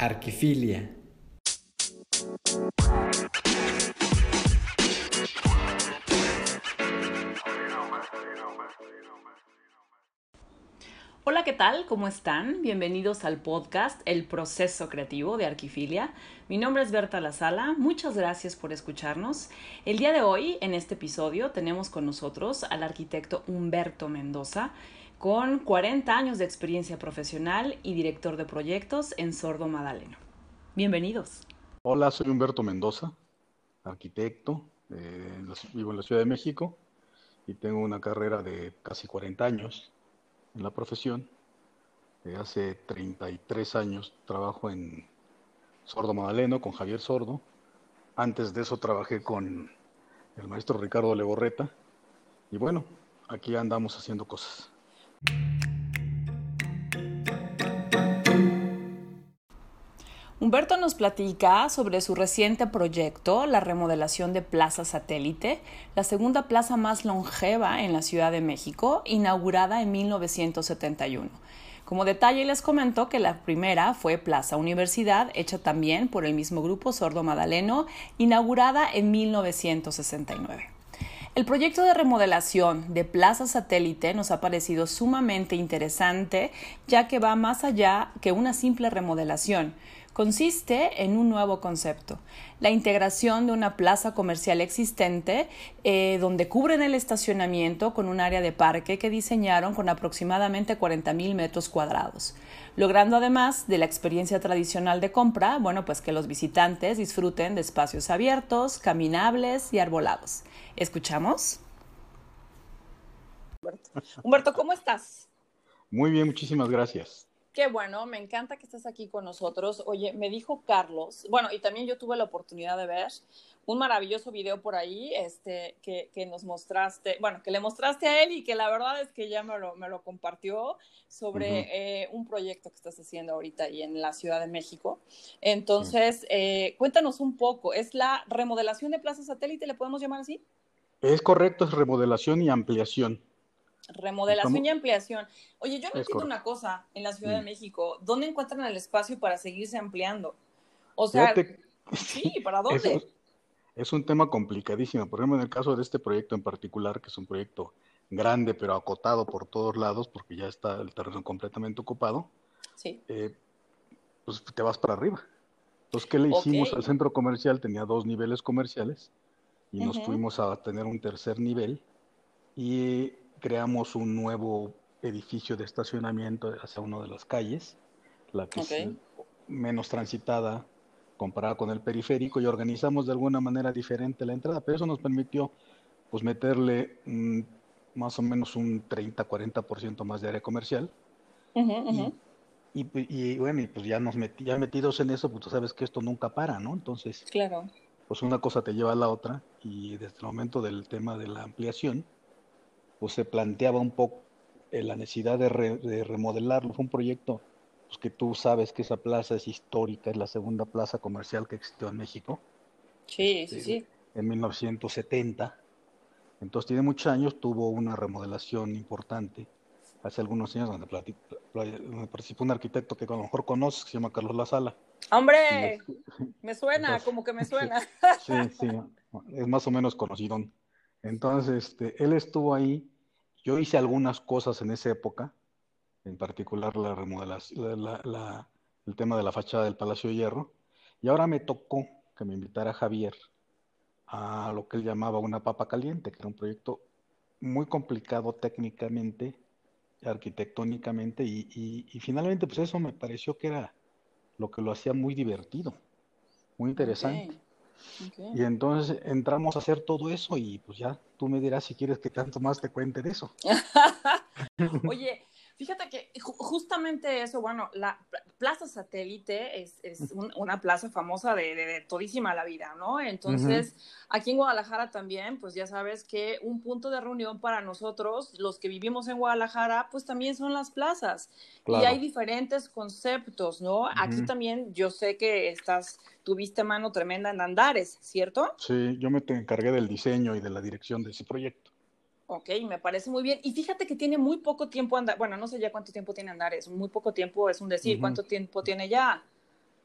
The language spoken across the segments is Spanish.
Arquifilia. Hola, ¿qué tal? ¿Cómo están? Bienvenidos al podcast El proceso creativo de Arquifilia. Mi nombre es Berta Lazala. Muchas gracias por escucharnos. El día de hoy, en este episodio, tenemos con nosotros al arquitecto Humberto Mendoza, con 40 años de experiencia profesional y director de proyectos en Sordo Madaleno. Bienvenidos. Hola, soy Humberto Mendoza, arquitecto, eh, vivo en la Ciudad de México y tengo una carrera de casi 40 años en la profesión. Eh, hace 33 años trabajo en Sordo Madaleno con Javier Sordo. Antes de eso trabajé con el maestro Ricardo Legorreta. Y bueno, aquí andamos haciendo cosas. Humberto nos platica sobre su reciente proyecto, la remodelación de Plaza Satélite, la segunda plaza más longeva en la Ciudad de México, inaugurada en 1971. Como detalle les comento que la primera fue Plaza Universidad, hecha también por el mismo grupo Sordo Madaleno, inaugurada en 1969. El proyecto de remodelación de Plaza Satélite nos ha parecido sumamente interesante, ya que va más allá que una simple remodelación consiste en un nuevo concepto, la integración de una plaza comercial existente eh, donde cubren el estacionamiento con un área de parque que diseñaron con aproximadamente 40.000 metros cuadrados, logrando además de la experiencia tradicional de compra, bueno, pues que los visitantes disfruten de espacios abiertos, caminables y arbolados. ¿Escuchamos? Humberto, ¿cómo estás? Muy bien, muchísimas gracias. Qué bueno, me encanta que estés aquí con nosotros. Oye, me dijo Carlos, bueno, y también yo tuve la oportunidad de ver un maravilloso video por ahí, este, que, que nos mostraste, bueno, que le mostraste a él y que la verdad es que ya me lo, me lo compartió sobre eh, un proyecto que estás haciendo ahorita ahí en la Ciudad de México. Entonces, eh, cuéntanos un poco, ¿es la remodelación de Plaza Satélite, le podemos llamar así? Es correcto, es remodelación y ampliación. Remodelación y ampliación. Oye, yo no entiendo una cosa en la Ciudad de. México. ¿Dónde encuentran el espacio para seguirse ampliando? O sea, sí, ¿para dónde? Es, un tema complicadísimo. Por ejemplo, en el caso de este proyecto en particular, que es un proyecto grande pero acotado por todos lados, porque ya está el terreno completamente ocupado, sí. Eh, pues te vas para arriba. Entonces, ¿qué le hicimos al centro comercial? Tenía dos niveles comerciales y nos fuimos a tener un tercer nivel y creamos un nuevo edificio de estacionamiento hacia una de las calles, la que es menos transitada comparada con el periférico y organizamos de alguna manera diferente la entrada, pero eso nos permitió pues meterle más o menos un 30-40% más de área comercial. Y, bueno, y pues ya nos metí, ya metidos en eso, pues tú sabes que esto nunca para, ¿no? Entonces, claro. Pues una cosa te lleva a la otra y desde el momento del tema de la ampliación, pues se planteaba un poco eh, la necesidad de, remodelarlo. Fue un proyecto pues, que tú sabes que esa plaza es histórica, es la segunda plaza comercial que existió en México. Sí, sí, este, sí. En 1970. Entonces tiene muchos años, tuvo una remodelación importante. Hace algunos años donde, participó un arquitecto que a lo mejor conoces, que se llama Carlos Lazala. ¡Hombre! me suena, como que me suena. Sí, sí, es más o menos conocido. Entonces, este, él estuvo ahí. Yo hice algunas cosas en esa época, en particular la remodelación, el tema de la fachada del Palacio de Hierro. Y ahora me tocó que me invitara Javier a lo que él llamaba una papa caliente, que era un proyecto muy complicado técnicamente, arquitectónicamente, y, finalmente pues eso me pareció que era lo que lo hacía muy divertido, muy interesante. Y entonces entramos a hacer todo eso y pues ya tú me dirás si quieres que tanto más te cuente de eso. Oye, Fíjate que justamente eso, bueno, la Plaza Satélite es, una plaza famosa de, todísima la vida, ¿no? Entonces, aquí en Guadalajara también, pues ya sabes que un punto de reunión para nosotros, los que vivimos en Guadalajara, pues también son las plazas. Y hay diferentes conceptos, ¿no? Aquí también yo sé que estás, tuviste mano tremenda en Andares, ¿cierto? Sí, yo me encargué del diseño y de la dirección de ese proyecto. Ok, me parece muy bien. Y fíjate que tiene muy poco tiempo andar, bueno, no sé ya cuánto tiempo tiene andar, es muy poco tiempo, es un decir, ¿cuánto tiempo tiene ya?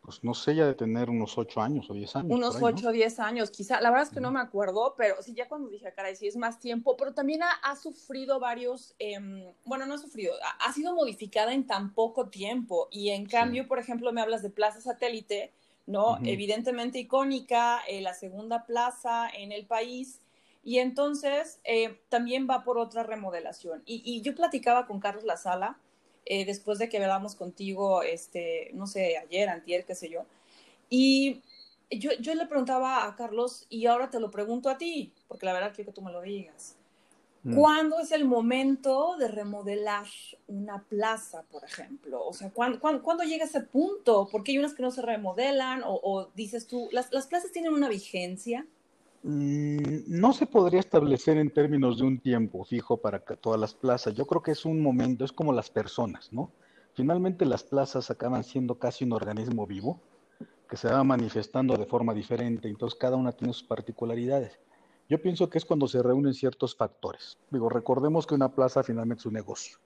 pues no sé, ya de tener unos ocho años o diez años. Unos ocho o diez años, quizá. La verdad es que no me acuerdo, pero sí, ya cuando dije, caray, sí es más tiempo, pero también ha, sufrido varios, em, bueno, no ha sufrido, ha, sido modificada en tan poco tiempo. Y en cambio, por ejemplo, me hablas de Plaza Satélite, ¿no? Evidentemente icónica, eh, la segunda plaza en el país. Y entonces eh, también va por otra remodelación. Y, y yo platicaba con Carlos La Sala eh, después de que hablamos contigo, este, no sé, ayer, antier, qué sé yo. Y yo, yo le preguntaba a Carlos, y ahora te lo pregunto a ti, porque la verdad quiero que tú me lo digas. Mm. ¿Cuándo es el momento de remodelar una plaza, por ejemplo? O sea, ¿cuándo, cuándo, llega ese punto? Porque hay unas que no se remodelan o, dices tú, ¿las, ¿las plazas tienen una vigencia? Mm, no se podría establecer en términos de un tiempo fijo para todas las plazas. Yo creo que es un momento, es como las personas, ¿no? Finalmente las plazas acaban siendo casi un organismo vivo que se va manifestando de forma diferente, entonces cada una tiene sus particularidades. Yo pienso que es cuando se reúnen ciertos factores. Digo, recordemos que una plaza finalmente es un negocio.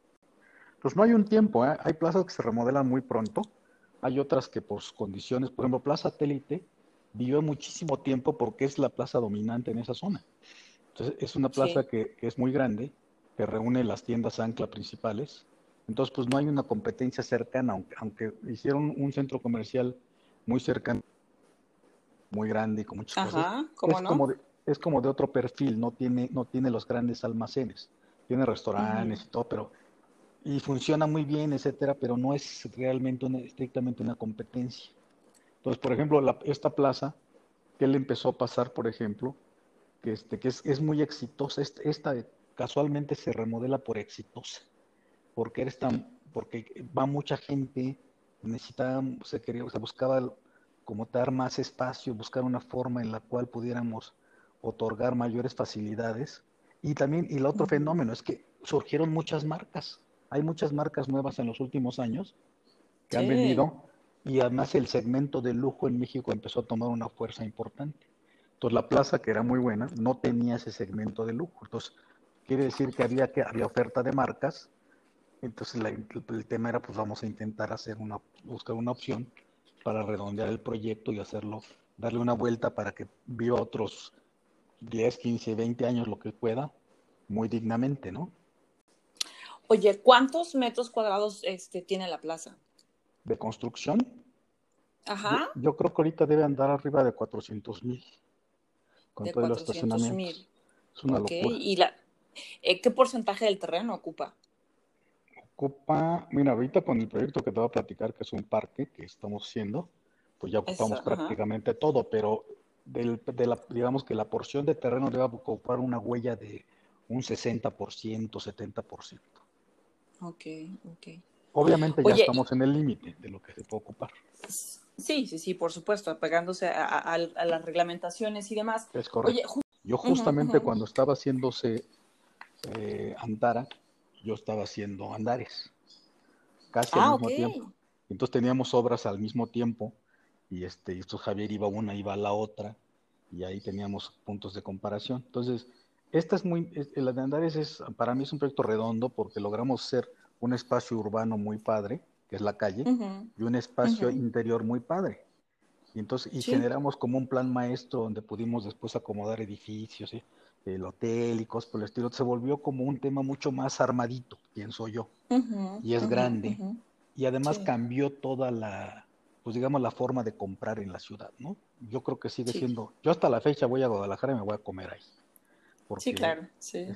Pues no hay un tiempo, ¿eh? hay plazas que se remodelan muy pronto, hay otras que por condiciones, por ejemplo, Plaza Satélite, vivió muchísimo tiempo porque es la plaza dominante en esa zona. Entonces, es una plaza que, es muy grande, que reúne las tiendas ancla principales. Entonces, pues no hay una competencia cercana, aunque, aunque hicieron un centro comercial muy cercano, muy grande y con muchas cosas. es, como de, es como de otro perfil, no tiene, no tiene los grandes almacenes. Tiene restaurantes y todo, pero y funciona muy bien, etcétera, pero no es realmente estrictamente una competencia. Entonces, por ejemplo, esta plaza, que le empezó a pasar, por ejemplo, que, este, que es, muy exitosa, esta, casualmente se remodela por exitosa, porque, eres tan, porque va mucha gente, necesitaba, se, quería, se buscaba como dar más espacio, buscar una forma en la cual pudiéramos otorgar mayores facilidades. Y también, y el otro fenómeno es que surgieron muchas marcas. Hay muchas marcas nuevas en los últimos años que han venido y además el segmento de lujo en México empezó a tomar una fuerza importante. Entonces la plaza, que era muy buena, no tenía ese segmento de lujo. Entonces, quiere decir que había, que había oferta de marcas. Entonces el, tema era, pues vamos a intentar hacer una, buscar una opción para redondear el proyecto y hacerlo, darle una vuelta para que viva otros 10, 15, 20 años, lo que pueda, muy dignamente, ¿no? Oye, ¿cuántos metros cuadrados este, tiene la plaza? De construcción. Ajá. Yo, creo que ahorita debe andar arriba de 400 mil. Con todo el estacionamiento. Es una locura. ¿Y la, eh, qué porcentaje del terreno ocupa? Ocupa, mira, ahorita con el proyecto que te voy a platicar, que es un parque que estamos haciendo, pues ya ocupamos prácticamente todo, pero del, de la, digamos que la porción de terreno debe ocupar una huella de un 60%, 70%. Ok, ok. Obviamente ya estamos en el límite de lo que se puede ocupar. Sí, sí, sí, por supuesto, apegándose a, las reglamentaciones y demás. Es correcto. yo justamente cuando estaba haciéndose eh, Antara, yo estaba haciendo Andares, casi al ah, mismo tiempo. Entonces teníamos obras al mismo tiempo y este, y esto Javier iba una, iba a la otra y ahí teníamos puntos de comparación. Entonces, esta es muy, la de Andares es, para mí es un proyecto redondo porque logramos ser un espacio urbano muy padre, que es la calle, y un espacio interior muy padre. Y entonces, y generamos como un plan maestro donde pudimos después acomodar edificios, el hotel y cosas por el estilo. Se volvió como un tema mucho más armadito, pienso yo. y es grande. Y además cambió toda la, pues digamos, la forma de comprar en la ciudad, ¿no? Yo creo que sigue siendo, yo hasta la fecha voy a Guadalajara y me voy a comer ahí sí, claro, sí.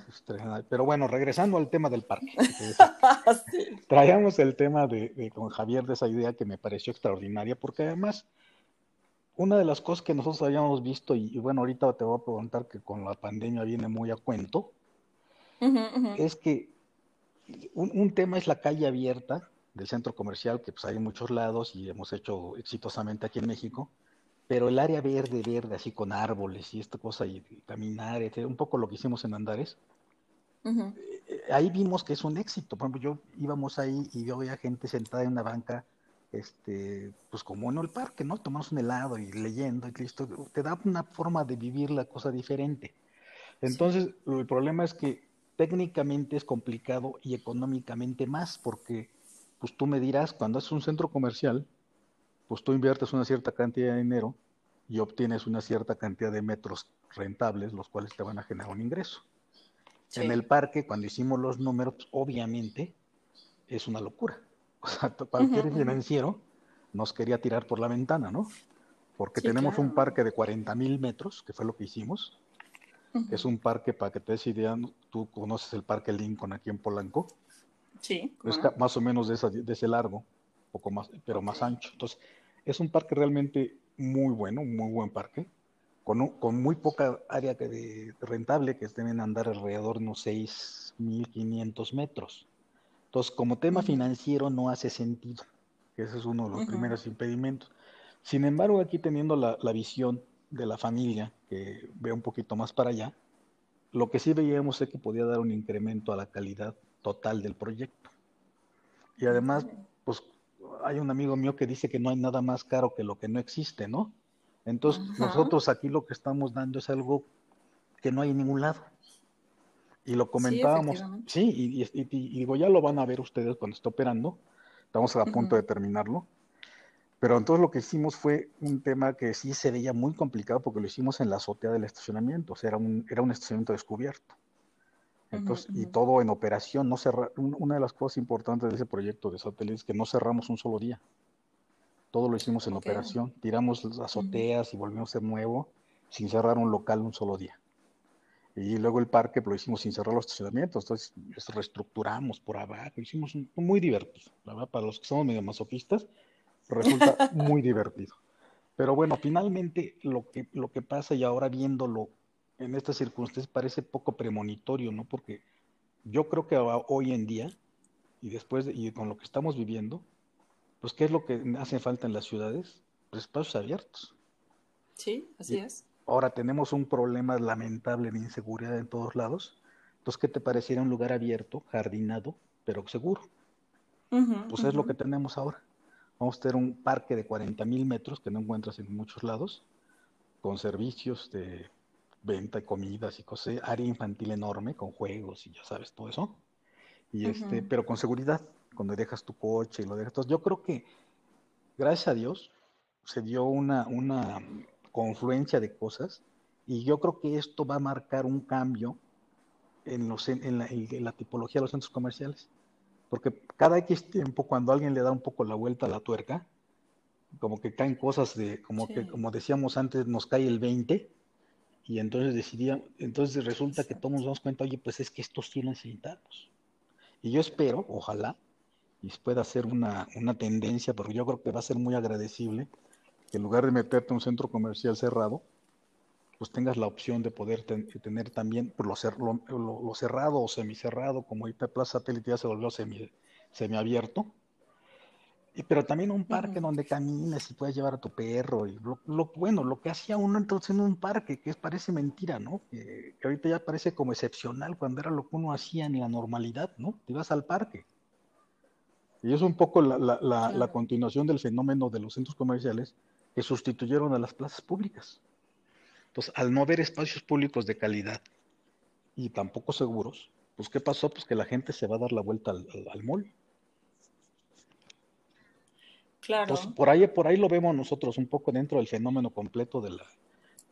Pero bueno, regresando al tema del parque. Traíamos el tema de, con Javier de esa idea que me pareció extraordinaria, porque además, una de las cosas que nosotros habíamos visto, y, bueno, ahorita te voy a preguntar que con la pandemia viene muy a cuento, es que un, un, tema es la calle abierta del centro comercial, que pues hay en muchos lados y hemos hecho exitosamente aquí en México, pero el área verde, verde, así con árboles y esta cosa, y, caminar, un poco lo que hicimos en Andares, eh, ahí vimos que es un éxito. Por ejemplo, yo íbamos ahí y yo veía gente sentada en una banca, este, pues como en el parque, ¿no? Tomamos un helado y leyendo y listo. Te da una forma de vivir la cosa diferente. Entonces, el problema es que técnicamente es complicado y económicamente más, porque, pues tú me dirás, cuando es un centro comercial, pues tú inviertes una cierta cantidad de dinero y obtienes una cierta cantidad de metros rentables, los cuales te van a generar un ingreso. En el parque, cuando hicimos los números, pues, obviamente es una locura. O sea, cualquier financiero nos quería tirar por la ventana, ¿no? Porque tenemos un parque de 40 mil metros, que fue lo que hicimos. Es un parque, para que te des idea, tú conoces el Parque Lincoln aquí en Polanco. Sí. Es más o menos de, de ese largo, poco más, pero más ancho. Entonces, es un parque realmente muy bueno, un muy buen parque, con, con muy poca área de, rentable, que deben andar alrededor de unos 6.500 metros. Entonces, como tema financiero no hace sentido, que ese es uno de los primeros impedimentos. Sin embargo, aquí teniendo la, la, visión de la familia, que ve un poquito más para allá, lo que sí veíamos es que podía dar un incremento a la calidad total del proyecto. Y además, pues hay un amigo mío que dice que no hay nada más caro que lo que no existe, ¿no? Entonces, nosotros aquí lo que estamos dando es algo que no hay en ningún lado. Y lo comentábamos, sí, y, digo, ya lo van a ver ustedes cuando esté operando, estamos a punto de terminarlo, pero entonces lo que hicimos fue un tema que sí se veía muy complicado porque lo hicimos en la azotea del estacionamiento, o sea, era un, era un estacionamiento descubierto. Entonces, y todo en operación, no cerra, una de las cosas importantes de ese proyecto de satélite es que no cerramos un solo día. Todo lo hicimos en operación. Tiramos las azoteas y volvimos a ser nuevo sin cerrar un local un solo día. Y luego el parque lo hicimos sin cerrar los estacionamientos. Entonces reestructuramos por abajo. Hicimos muy divertido. La verdad, para los que somos medio masoquistas, resulta muy divertido. Pero bueno, finalmente lo que, lo que pasa y ahora viéndolo en estas circunstancias parece poco premonitorio, ¿no? Porque yo creo que hoy en día, y después, y con lo que estamos viviendo, pues, ¿qué es lo que hace falta en las ciudades? Pues espacios abiertos. Sí, así es. Ahora tenemos un problema lamentable de inseguridad en todos lados. Entonces, ¿qué te pareciera un lugar abierto, jardinado, pero seguro? pues es lo que tenemos ahora. Vamos a tener un parque de 40 mil metros que no encuentras en muchos lados, con servicios de venta de comidas y cosas, área infantil enorme con juegos y ya sabes todo eso. Y este, pero con seguridad, cuando dejas tu coche y lo dejas. yo creo que, gracias a Dios, se dio una, una confluencia de cosas y yo creo que esto va a marcar un cambio en, los, en, la, en la tipología de los centros comerciales. Porque cada X tiempo, cuando alguien le da un poco la vuelta a la tuerca, como que caen cosas de, como que, como decíamos antes, nos cae el 20 y entonces decidía, entonces resulta que todos nos damos cuenta, oye, pues es que estos lo necesitamos. Y yo espero, ojalá, y pueda ser una, una tendencia, porque yo creo que va a ser muy agradecible que en lugar de meterte en un centro comercial cerrado, pues tengas la opción de poder tener también pues, lo, lo, cerrado o semicerrado, como ahorita Plaza Satélite ya se volvió semi, semiabierto, pero también un parque donde camines y puedes llevar a tu perro. Y lo, bueno, lo que hacía uno entonces en un parque, que es, parece mentira, ¿no? Que, ahorita ya parece como excepcional cuando era lo que uno hacía en la normalidad, ¿no? Te ibas al parque. Y es un poco la, la, la, continuación del fenómeno de los centros comerciales que sustituyeron a las plazas públicas. Entonces, al no haber espacios públicos de calidad y tampoco seguros, pues ¿qué pasó? Pues que la gente se va a dar la vuelta al, al, al mall Claro. por ahí, por ahí lo vemos nosotros un poco dentro del fenómeno completo de, la,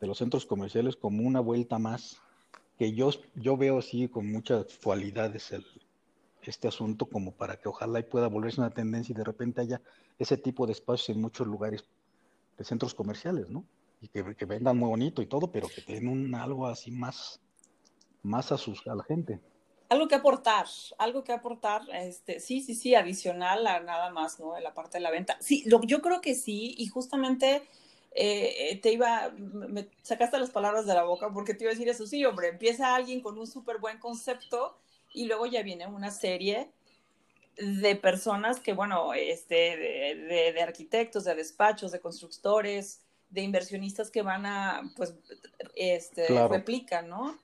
de los centros comerciales como una vuelta más, que yo, yo veo así con muchas cualidades el, este asunto como para que ojalá y pueda volverse una tendencia y de repente haya ese tipo de espacios en muchos lugares de centros comerciales, ¿no? Y que, que vendan muy bonito y todo, pero que tengan un, algo así más, más a, sus, a la gente algo que aportar, algo que aportar, este, sí, sí, sí, adicional a nada más, ¿no? En la parte de la venta. Sí, lo, yo creo que sí, y justamente eh, te iba, me sacaste las palabras de la boca porque te iba a decir eso, sí, hombre, empieza alguien con un súper buen concepto y luego ya viene una serie de personas que, bueno, este, de, de arquitectos, de despachos, de constructores, de inversionistas que van a, pues, este, replican, ¿no?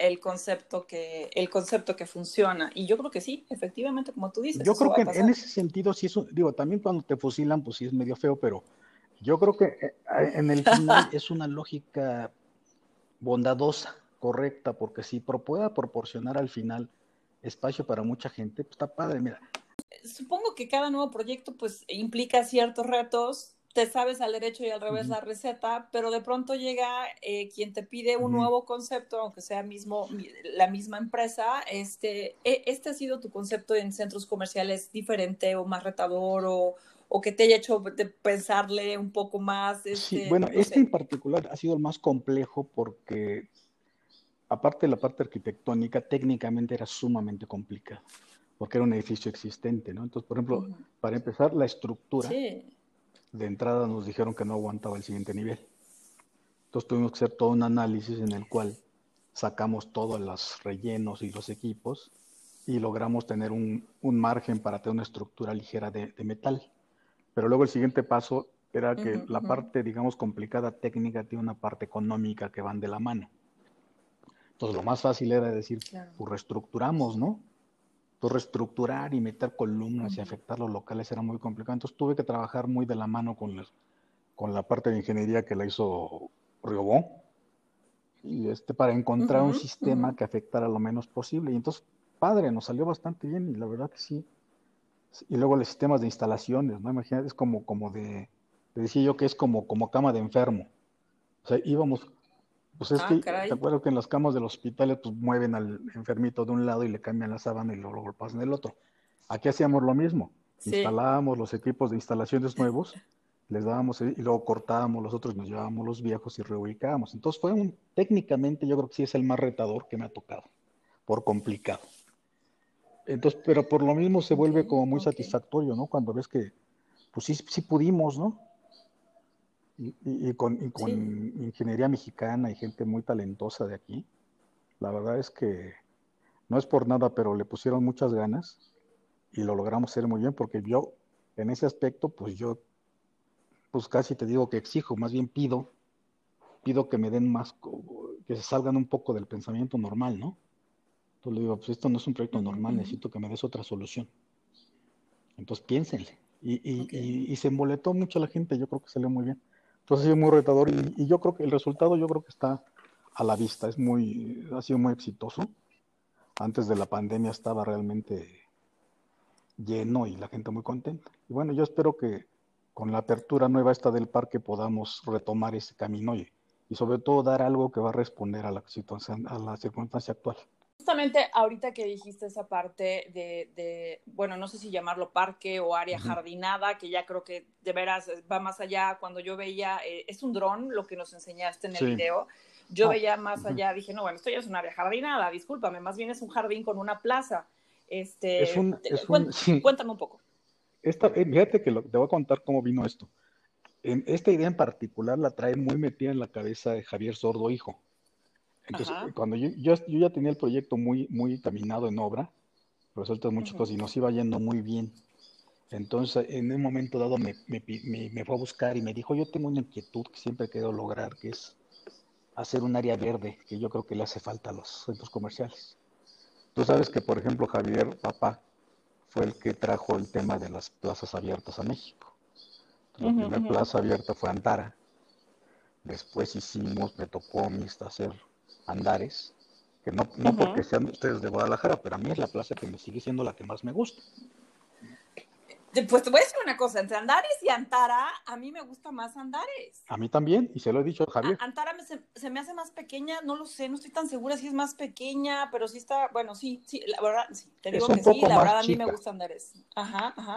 El concepto que el concepto que funciona. Y yo creo que sí efectivamente como tú dices yo creo que en ese sentido sí eso digo también cuando te fusilan pues sí es medio feo pero yo creo que eh, en el final es una lógica bondadosa correcta porque si pueda proporcionar al final espacio para mucha gente pues está padre mira. Supongo que cada nuevo proyecto pues implica ciertos retos te sabes al derecho y al revés la receta, pero de pronto llega eh, quien te pide un nuevo concepto, aunque sea mismo la misma empresa. Este, e, ¿Este ha sido tu concepto en centros comerciales diferente o más retador o, o que te haya hecho pensarle un poco más? Este, sí, bueno, este en particular ha sido el más complejo porque, aparte de la parte arquitectónica, técnicamente era sumamente complicado, porque era un edificio existente, ¿no? Entonces, por ejemplo, para empezar, la estructura. Sí de entrada nos dijeron que no aguantaba el siguiente nivel. Entonces tuvimos que hacer todo un análisis en el cual sacamos todos los rellenos y los equipos y logramos tener un, margen para tener una estructura ligera de, metal. Pero luego el siguiente paso era que la parte, digamos, complicada técnica tiene una parte económica que van de la mano. Entonces lo más fácil era decir, pues reestructuramos, ¿no? Entonces, reestructurar y meter columnas y afectar los locales era muy complicado. Entonces, tuve que trabajar muy de la mano con, con la parte de ingeniería que la hizo Riobó y este, para encontrar un sistema que afectara lo menos posible. Y entonces, padre, nos salió bastante bien y la verdad que sí. Y luego los sistemas de instalaciones, ¿no? Imagínate, es como, como de, decía yo que es como, como cama de enfermo. O sea, íbamos, pues es ah, que, te acuerdo que en las camas de los hospitales, pues mueven al enfermito de un lado y le cambian la sábana y luego lo pasan del otro. Aquí hacíamos lo mismo. Instalábamos los equipos de instalaciones nuevos, les dábamos y luego cortábamos los otros, nos llevábamos los viejos y reubicábamos. Entonces fue un, técnicamente yo creo que sí es el más retador que me ha tocado, por complicado. Entonces, pero por lo mismo se vuelve como muy satisfactorio, ¿no? Cuando ves que, pues sí, sí pudimos, ¿no? Y, con, ingeniería mexicana y gente muy talentosa de aquí. La verdad es que no es por nada, pero le pusieron muchas ganas y lo logramos hacer muy bien porque yo, en ese aspecto, pues yo, pues casi te digo que exijo, más bien pido, pido que me den más, que se salgan un poco del pensamiento normal, ¿no? Entonces le digo, pues esto no es un proyecto normal, necesito que me des otra solución. Entonces piénsenle. Y, y, y, se emboletó mucho la gente, yo creo que salió muy bien. Entonces ha sido muy retador y, yo creo que el resultado yo creo que está a la vista, es muy, ha sido muy exitoso. Antes de la pandemia estaba realmente lleno y la gente muy contenta. Y bueno, yo espero que con la apertura nueva esta del parque podamos retomar ese camino y, sobre todo dar algo que va a responder a la a la circunstancia actual. Justamente ahorita que dijiste esa parte de, bueno, no sé si llamarlo parque o área jardinada, que ya creo que de veras va más allá. Cuando yo veía, eh, es un dron lo que nos enseñaste en el video. Yo ah, veía más allá, dije, no, bueno, esto ya es un área jardinada, discúlpame, más bien es un jardín con una plaza. Este, cuéntame un poco. Esta, eh, fíjate que te voy a contar cómo vino esto. En, esta idea en particular la trae muy metida en la cabeza de Javier Sordo, hijo. Entonces, cuando yo, yo, ya tenía el proyecto muy, muy caminado en obra, resulta muchas cosas y nos iba yendo muy bien. Entonces, en un momento dado me, me, me, fue a buscar y me dijo, yo tengo una inquietud que siempre he querido lograr, que es hacer un área verde, que yo creo que le hace falta a los centros comerciales. Tú sabes que, por ejemplo, Javier, papá, fue el que trajo el tema de las plazas abiertas a México. La primera plaza abierta fue Antara. Después hicimos, me tocó a mí hacer Andares, que no, no porque sean ustedes de Guadalajara, pero a mí es la plaza que me sigue siendo la que más me gusta. Pues te voy a decir una cosa, entre Andares y Antara, a mí me gusta más Andares. A mí también, y se lo he dicho a Javier. Antara se, me hace más pequeña, no lo sé, no estoy tan segura si es más pequeña, pero sí está, bueno, sí, sí, la verdad, sí, te digo que sí, la verdad a mí me gusta Andares. Ajá, ajá.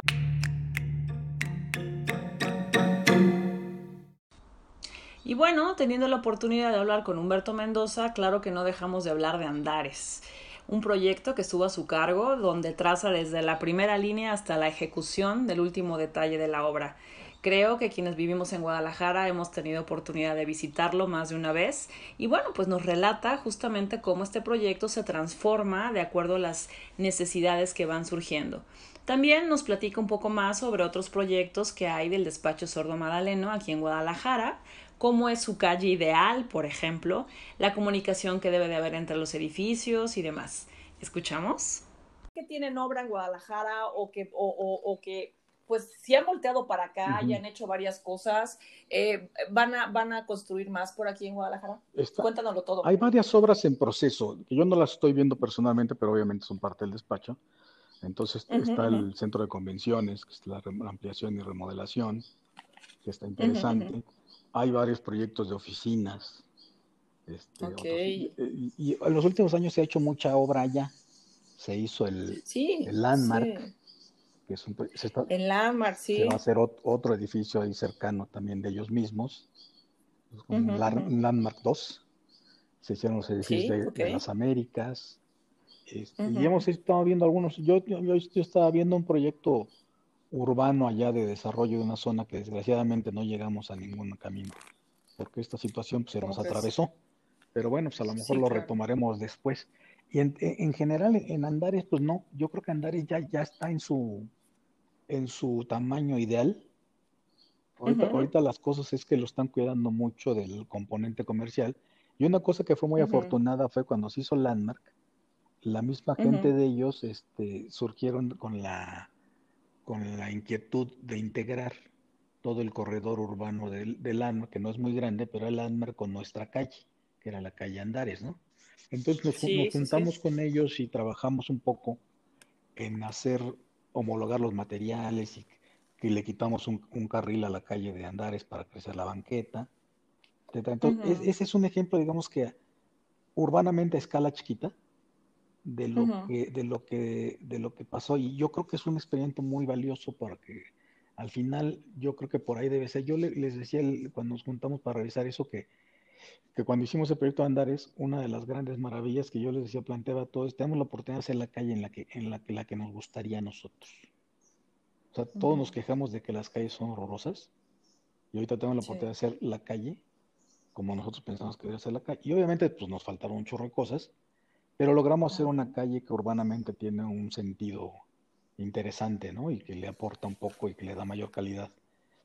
Y bueno, teniendo la oportunidad de hablar con Humberto Mendoza, claro que no dejamos de hablar de Andares, un proyecto que estuvo a su cargo, donde traza desde la primera línea hasta la ejecución del último detalle de la obra. Creo que quienes vivimos en Guadalajara hemos tenido oportunidad de visitarlo más de una vez y bueno, pues nos relata justamente cómo este proyecto se transforma de acuerdo a las necesidades que van surgiendo. También nos platica un poco más sobre otros proyectos que hay del despacho Sordo Madaleno aquí en Guadalajara, cómo es su calle ideal, por ejemplo, la comunicación que debe de haber entre los edificios y demás. ¿Escuchamos? ¿Qué tienen obra en Guadalajara o que, o, que pues si han volteado para acá y han hecho varias cosas, eh, ¿van, a, ¿van a construir más por aquí en Guadalajara? Cuéntanoslo todo. Hay varias obras en proceso, que yo no las estoy viendo personalmente, pero obviamente son parte del despacho. Entonces está el centro de convenciones, que es la ampliación y remodelación que está interesante. Hay varios proyectos de oficinas. Este, y, en los últimos años se ha hecho mucha obra allá. Se hizo el, el Landmark, que es un, se el Landmark, sí. Se va a hacer otro edificio ahí cercano también de ellos mismos, un Landmark 2. Se hicieron los edificios de, las Américas. Este, y hemos estado viendo algunos. Yo, yo, yo, estaba viendo un proyecto urbano allá de desarrollo de una zona que desgraciadamente no llegamos a ningún camino, porque esta situación pues, se nos atravesó. Pero bueno, pues a lo mejor lo retomaremos después. Y en, en, general, en Andares, pues no, yo creo que Andares ya, ya está en su, en su tamaño ideal. Ahorita, las cosas es que lo están cuidando mucho del componente comercial. Y una cosa que fue muy afortunada fue cuando se hizo Landmark, la misma gente de ellos este, surgieron con la con la inquietud de integrar todo el corredor urbano del, del que no es muy grande, pero el Landmark con nuestra calle, que era la calle Andares, ¿no? Entonces nos, juntamos con ellos y trabajamos un poco en hacer, homologar los materiales y que le quitamos un, carril a la calle de Andares para crecer la banqueta. Entonces, ese es un ejemplo, digamos que urbanamente a escala chiquita, de lo que de lo que de lo que pasó. Y yo creo que es un experimento muy valioso porque al final yo creo que por ahí debe ser. Yo les decía cuando nos juntamos para revisar eso que que cuando hicimos el proyecto de Andares una de las grandes maravillas que yo les decía planteaba a todos tenemos la oportunidad de hacer la calle en la que en la que la que nos gustaría a nosotros o sea todos nos quejamos de que las calles son horrorosas y ahorita tenemos la oportunidad de hacer la calle como nosotros pensamos que debe ser la calle. Y obviamente pues nos faltaron un chorro de cosas pero logramos hacer una calle que urbanamente tiene un sentido interesante, ¿no? Y que le aporta un poco y que le da mayor calidad.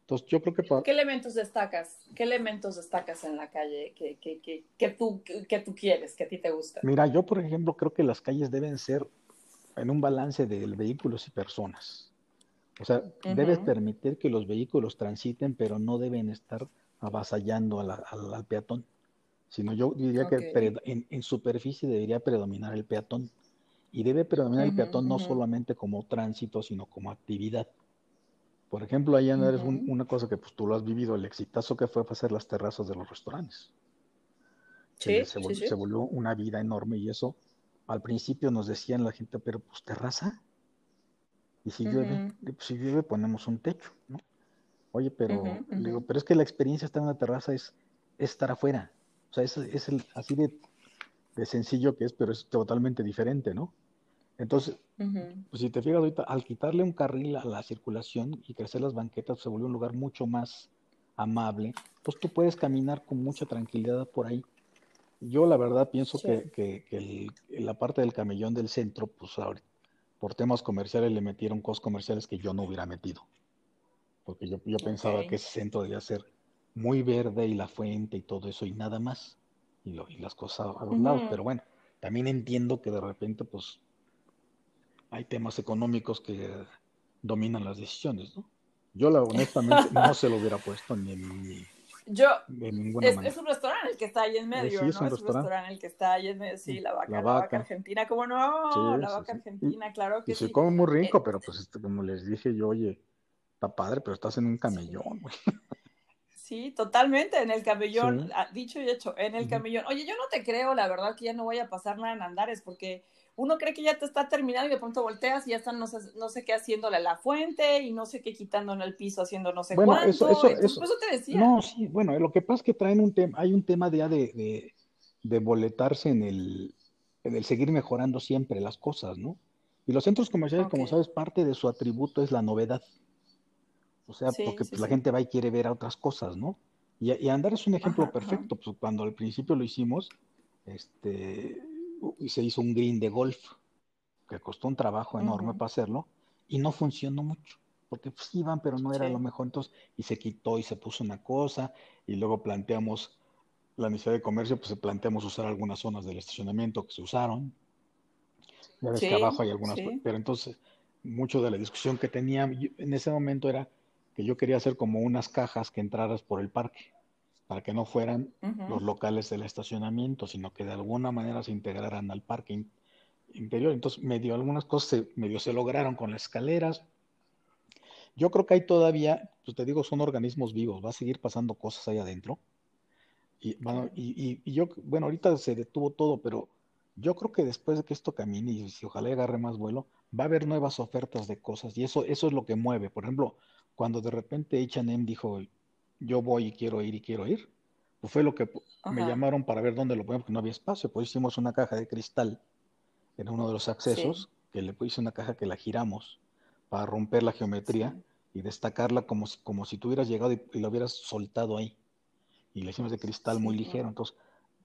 Entonces, yo creo que... ¿Qué elementos destacas? ¿Qué elementos destacas en la calle que, que, que, que tú, que tú quieres, que a ti te gusta? Mira, yo, por ejemplo, creo que las calles deben ser en un balance de vehículos y personas. O sea, debes permitir que los vehículos transiten, pero no deben estar avasallando al peatón sino yo diría que en, superficie debería predominar el peatón. Y debe predominar el peatón no solamente como tránsito, sino como actividad. Por ejemplo, allá en es una cosa que pues, tú lo has vivido, el exitazo que fue hacer las terrazas de los restaurantes. Sí, se, volvió, una vida enorme y eso al principio nos decían la gente, pero pues terraza. Y si llueve, pues, si llueve ponemos un techo, ¿no? Oye, pero digo, pero es que la experiencia de estar en una terraza es estar afuera, sea, es, el, así de, sencillo que es, pero es totalmente diferente, ¿no? Entonces, pues si te fijas ahorita, al quitarle un carril a la circulación y crecer las banquetas, se volvió un lugar mucho más amable, pues tú puedes caminar con mucha tranquilidad por ahí. Yo la verdad pienso que, la parte del camellón del centro, pues ahora, por temas comerciales le metieron cosas comerciales que yo no hubiera metido. Porque yo, yo pensaba que ese centro debía ser muy verde y la fuente y todo eso y nada más. Y, lo, y las cosas a los lados. Pero bueno, también entiendo que de repente pues hay temas económicos que dominan las decisiones, ¿no? Yo la, honestamente no se lo hubiera puesto ni en yo, de ninguna es, manera. es un restaurante el que está ahí en medio, ¿no? Es un restaurante el que está ahí en medio, sí, la vaca, la vaca, argentina, ¿cómo no? la vaca argentina, claro que y se come muy rico, eh, pero pues este, como les dije yo, oye, está padre, pero estás en un camellón, güey. Sí, totalmente, en el camellón, ah, dicho y hecho, en el camellón. Oye, yo no te creo, la verdad, que ya no voy a pasar nada en Andares, porque uno cree que ya te está terminado y de pronto volteas y ya están no sé, no sé qué haciéndole la fuente y no sé qué quitando en el piso haciendo no sé bueno, cuánto. Eso, eso, eso, eso, te decía. No, sí, bueno, lo que pasa es que traen un tema, hay un tema de, de, de, boletarse en el, en el seguir mejorando siempre las cosas, ¿no? Y los centros comerciales, como sabes, parte de su atributo es la novedad. O sea, porque pues, la gente va y quiere ver a otras cosas, ¿no? Y, andar es un ejemplo perfecto. Pues cuando al principio lo hicimos, este, y se hizo un green de golf, que costó un trabajo enorme para hacerlo, y no funcionó mucho. Porque pues iban, pero no era lo mejor. Entonces, y se quitó y se puso una cosa, y luego planteamos la necesidad de comercio, pues planteamos usar algunas zonas del estacionamiento que se usaron. Ya ves que abajo hay algunas, pero entonces mucho de la discusión que tenía en ese momento era que yo quería hacer como unas cajas que entraras por el parque, para que no fueran los locales del estacionamiento, sino que de alguna manera se integraran al parque interior. Entonces, medio algunas cosas se, medio se lograron con las escaleras, yo creo que hay todavía, pues te digo, son organismos vivos, va a seguir pasando cosas ahí adentro. Y, bueno, y, y, yo, bueno, ahorita se detuvo todo, pero yo creo que después de que esto camine y si ojalá agarre más vuelo, va a haber nuevas ofertas de cosas y eso, eso es lo que mueve. Por ejemplo, cuando de repente H&M dijo, yo voy y quiero ir y quiero ir, pues fue lo que me llamaron para ver dónde lo ponemos, porque no había espacio. Pues hicimos una caja de cristal en uno de los accesos, que le puse una caja que la giramos para romper la geometría y destacarla como si, como si tú hubieras llegado y, y lo hubieras soltado ahí. Y le hicimos de cristal muy ligero. Entonces,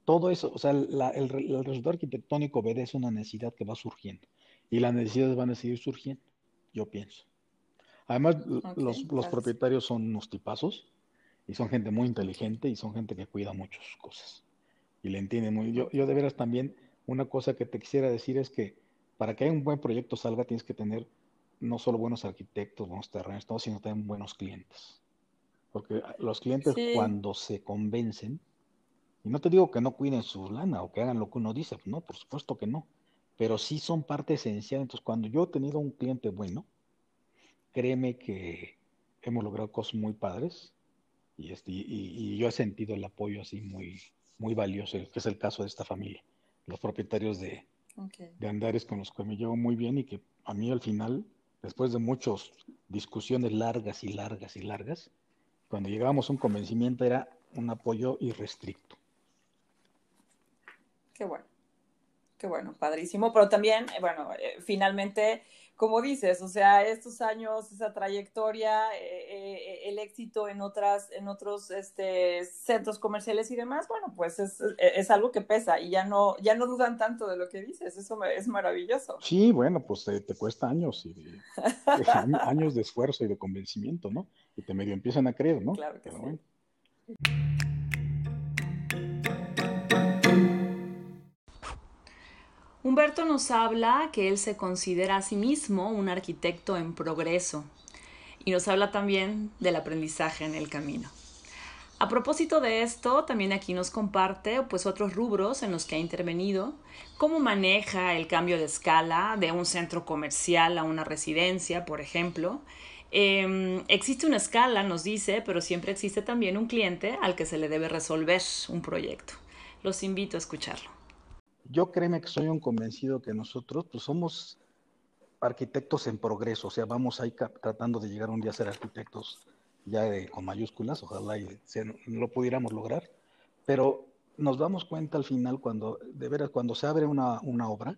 todo eso, o sea, el, el, resultado arquitectónico obedece una necesidad que va surgiendo. Y las necesidades van a seguir surgiendo, yo pienso. Además, los, los propietarios son unos tipazos y son gente muy inteligente y son gente que cuida mucho sus cosas. Y le entienden muy. Yo, yo de veras también, una cosa que te quisiera decir es que para que un buen proyecto salga, tienes que tener no solo buenos arquitectos, buenos terrenos, sino también buenos clientes. Porque los clientes cuando se convencen, y no te digo que no cuiden su lana o que hagan lo que uno dice, no, por supuesto que no, pero sí son parte esencial. Entonces, cuando yo he tenido un cliente bueno, créeme que hemos logrado cosas muy padres y, este, y, yo he sentido el apoyo así muy, muy valioso, que es el caso de esta familia, los propietarios de, de Andares con los que me llevo muy bien y que a mí al final, después de muchas discusiones largas y largas y largas, cuando llegábamos a un convencimiento era un apoyo irrestricto. Qué bueno, qué bueno, padrísimo, pero también, eh, bueno, eh, finalmente como dices, o sea, estos años, esa trayectoria, eh, eh, el éxito en otras, en otros este, centros comerciales y demás, bueno, pues es, es, algo que pesa y ya no, ya no dudan tanto de lo que dices, eso es maravilloso. Sí, bueno, pues te, cuesta años y años de esfuerzo y de convencimiento, ¿no? Y te medio empiezan a creer, ¿no? Claro que sí. Humberto nos habla que él se considera a sí mismo un arquitecto en progreso y nos habla también del aprendizaje en el camino. A propósito de esto, también aquí nos comparte pues otros rubros en los que ha intervenido, cómo maneja el cambio de escala de un centro comercial a una residencia, por ejemplo. Em, existe una escala, nos dice, pero siempre existe también un cliente al que se le debe resolver un proyecto. Los invito a escucharlo yo créeme que soy un convencido que nosotros pues somos arquitectos en progreso, o sea, vamos ahí tratando de llegar un día a ser arquitectos ya con mayúsculas, ojalá y lo pudiéramos lograr, pero nos damos cuenta al final cuando, de veras, cuando se abre una, una obra,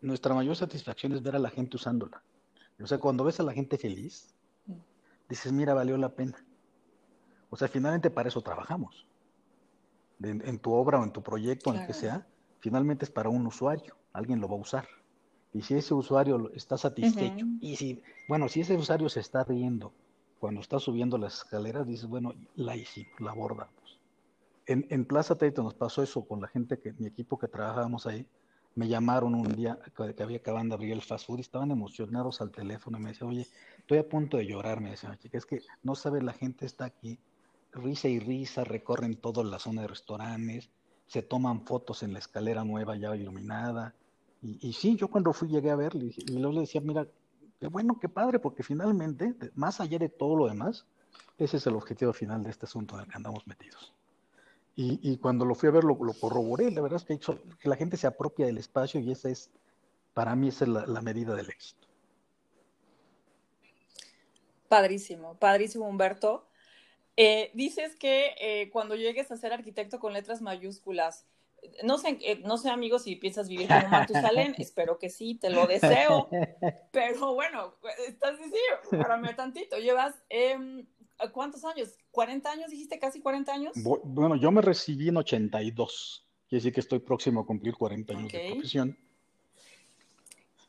nuestra mayor satisfacción es ver a la gente usándola. O sea, cuando ves a la gente feliz, dices, mira, valió la pena. O sea, finalmente para eso trabajamos. en, tu obra o en tu proyecto, en el que sea, finalmente es para un usuario, alguien lo va a usar. Y si ese usuario está satisfecho, y si, bueno, si ese usuario se está riendo cuando está subiendo las escaleras, dices, bueno, la hicimos, la abordamos. En, en Plaza Teito nos pasó eso con la gente que, mi equipo que trabajábamos ahí, me llamaron un día que había acabado de abrir el fast food y estaban emocionados al teléfono y me decían, oye, estoy a punto de llorar, me decía chica, es que no sabe, la gente está aquí, risa y risa, recorren toda la zona de restaurantes, se toman fotos en la escalera nueva ya iluminada. Y, sí, yo cuando fui llegué a ver, y luego le decía, mira, qué bueno, qué padre, porque finalmente, más allá de todo lo demás, ese es el objetivo final de este asunto en el que andamos metidos. Y, cuando lo fui a ver, lo, corroboré. La verdad es que, que, la gente se apropia del espacio y esa es, para mí, esa es la, medida del éxito. Padrísimo, padrísimo, Humberto. Eh, dices que eh, cuando llegues a ser arquitecto con letras mayúsculas, no sé, eh, no sé, amigos, si piensas vivir como Matusalén, espero que sí, te lo deseo. Pero bueno, estás diciendo, párame tantito, llevas, em, ¿cuántos años? ¿40 años dijiste? ¿Casi 40 años? Bueno, yo me recibí en 82, quiere decir que estoy próximo a cumplir 40 años de profesión.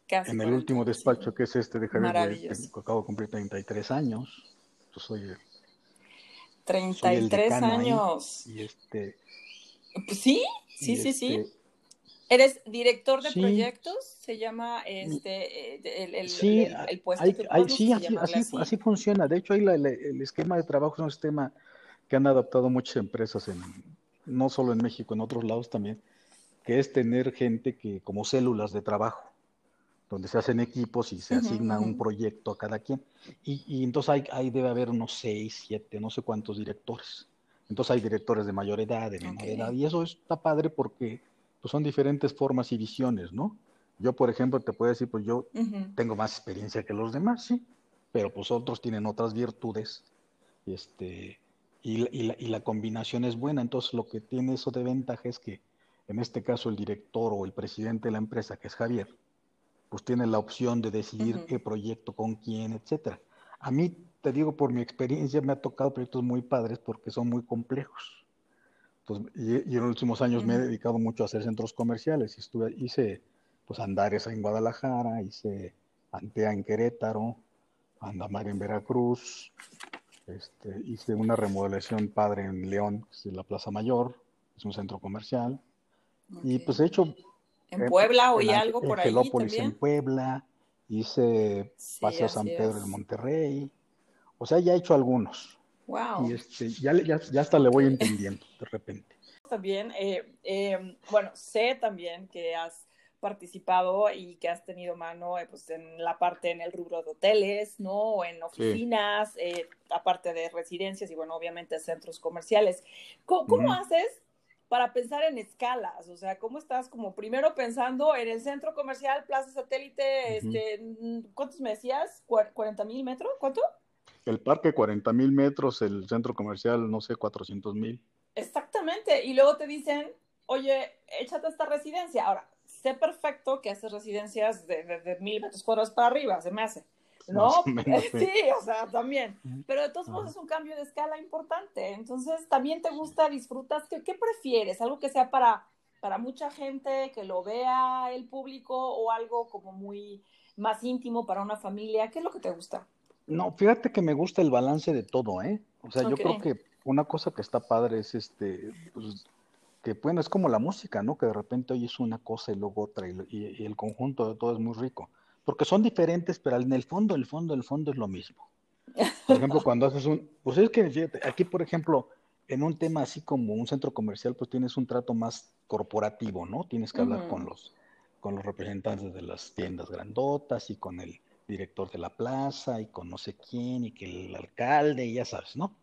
en el último despacho, que es este de Javier, acabo de cumplir 33 años. Yo soy 33 años. y este. Pues sí, sí, sí, sí. Este ¿Eres director de proyectos? Se llama este, el, el, sí, el, puesto sí, así, funciona. De hecho, ahí el esquema de trabajo es un sistema que han adoptado muchas empresas, en, no solo en México, en otros lados también, que es tener gente que como células de trabajo. Donde se hacen equipos y se asigna un proyecto a cada quien. Y, entonces hay, ahí debe haber unos seis, siete, no sé cuántos directores. Entonces hay directores de mayor edad, de menor edad, y eso está padre porque pues, son diferentes formas y visiones, ¿no? Yo, por ejemplo, te puedo decir, pues yo tengo más experiencia que los demás, sí, pero pues otros tienen otras virtudes, este, y, y, la, y la combinación es buena. Entonces, lo que tiene eso de ventaja es que, en este caso, el director o el presidente de la empresa, que es Javier, pues tiene la opción de decidir qué proyecto, con quién, etcétera. A mí, te digo, por mi experiencia, me ha tocado proyectos muy padres porque son muy complejos. Pues, y, en los últimos años me he dedicado mucho a hacer centros comerciales. Y estuve, hice pues Andares en Guadalajara, hice Antea en Querétaro, Andamar en Veracruz, este, hice una remodelación padre en León, que es la Plaza Mayor, es un centro comercial. Y pues he hecho en Puebla oí algo por ahí también. en Puebla, hice Paseo San Pedro en Monterrey. O sea, ya he hecho algunos. Wow. Y este, ya, ya, ya hasta le voy entendiendo de repente. También, eh, eh, bueno, sé también que has participado y que has tenido mano eh, pues, en la parte en el rubro de hoteles, ¿no? O en oficinas, aparte de residencias y, bueno, obviamente centros comerciales. ¿Cómo, haces para pensar en escalas, o sea, ¿cómo estás como primero pensando en el centro comercial Plaza Satélite, este, ¿cuántos me decías? ¿40 mil metros? ¿Cuánto? El parque 40 mil metros, el centro comercial, no sé, 400 mil. Exactamente, y luego te dicen, oye, échate esta residencia. Ahora, sé perfecto que haces residencias de, de mil metros cuadrados para arriba, se me hace. ¿no? sí, o sea, también. Pero de todos modos es un cambio de escala importante. Entonces, también te gusta, disfrutas. ¿Qué, qué prefieres? ¿Algo que sea para, para mucha gente, que lo vea el público o algo como muy más íntimo para una familia? ¿Qué es lo que te gusta? No, fíjate que me gusta el balance de todo, ¿eh? O sea, yo creo que una cosa que está padre es este, pues, que bueno, es como la música, ¿no? Que de repente oyes una cosa y luego otra y el conjunto de todo es muy rico porque son diferentes, pero en el fondo, el fondo, el fondo es lo mismo. Por ejemplo, cuando haces un, pues es que aquí, por ejemplo, en un tema así como un centro comercial, pues tienes un trato más corporativo, ¿no? Tienes que hablar con los, con los representantes de las tiendas grandotas y con el director de la plaza y con no sé quién y que el alcalde y ya sabes, ¿no?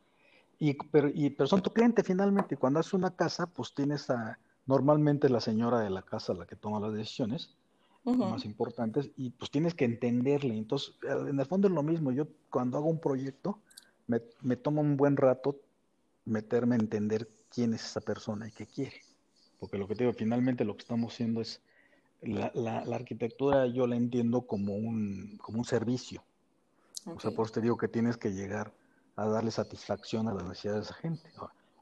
Y pero, y, pero son tu cliente finalmente. Cuando haces una casa, pues tienes a, normalmente la señora de la casa la que toma las decisiones más importantes, y pues tienes que entenderle. Entonces, en el fondo es lo mismo. Yo cuando hago un proyecto, me, me toma un buen rato meterme a entender quién es esa persona y qué quiere. Porque lo que te digo, finalmente lo que estamos haciendo es, la, la, arquitectura yo la entiendo como un, como un servicio. O sea, por eso te digo que tienes que llegar a darle satisfacción a las necesidades de esa gente.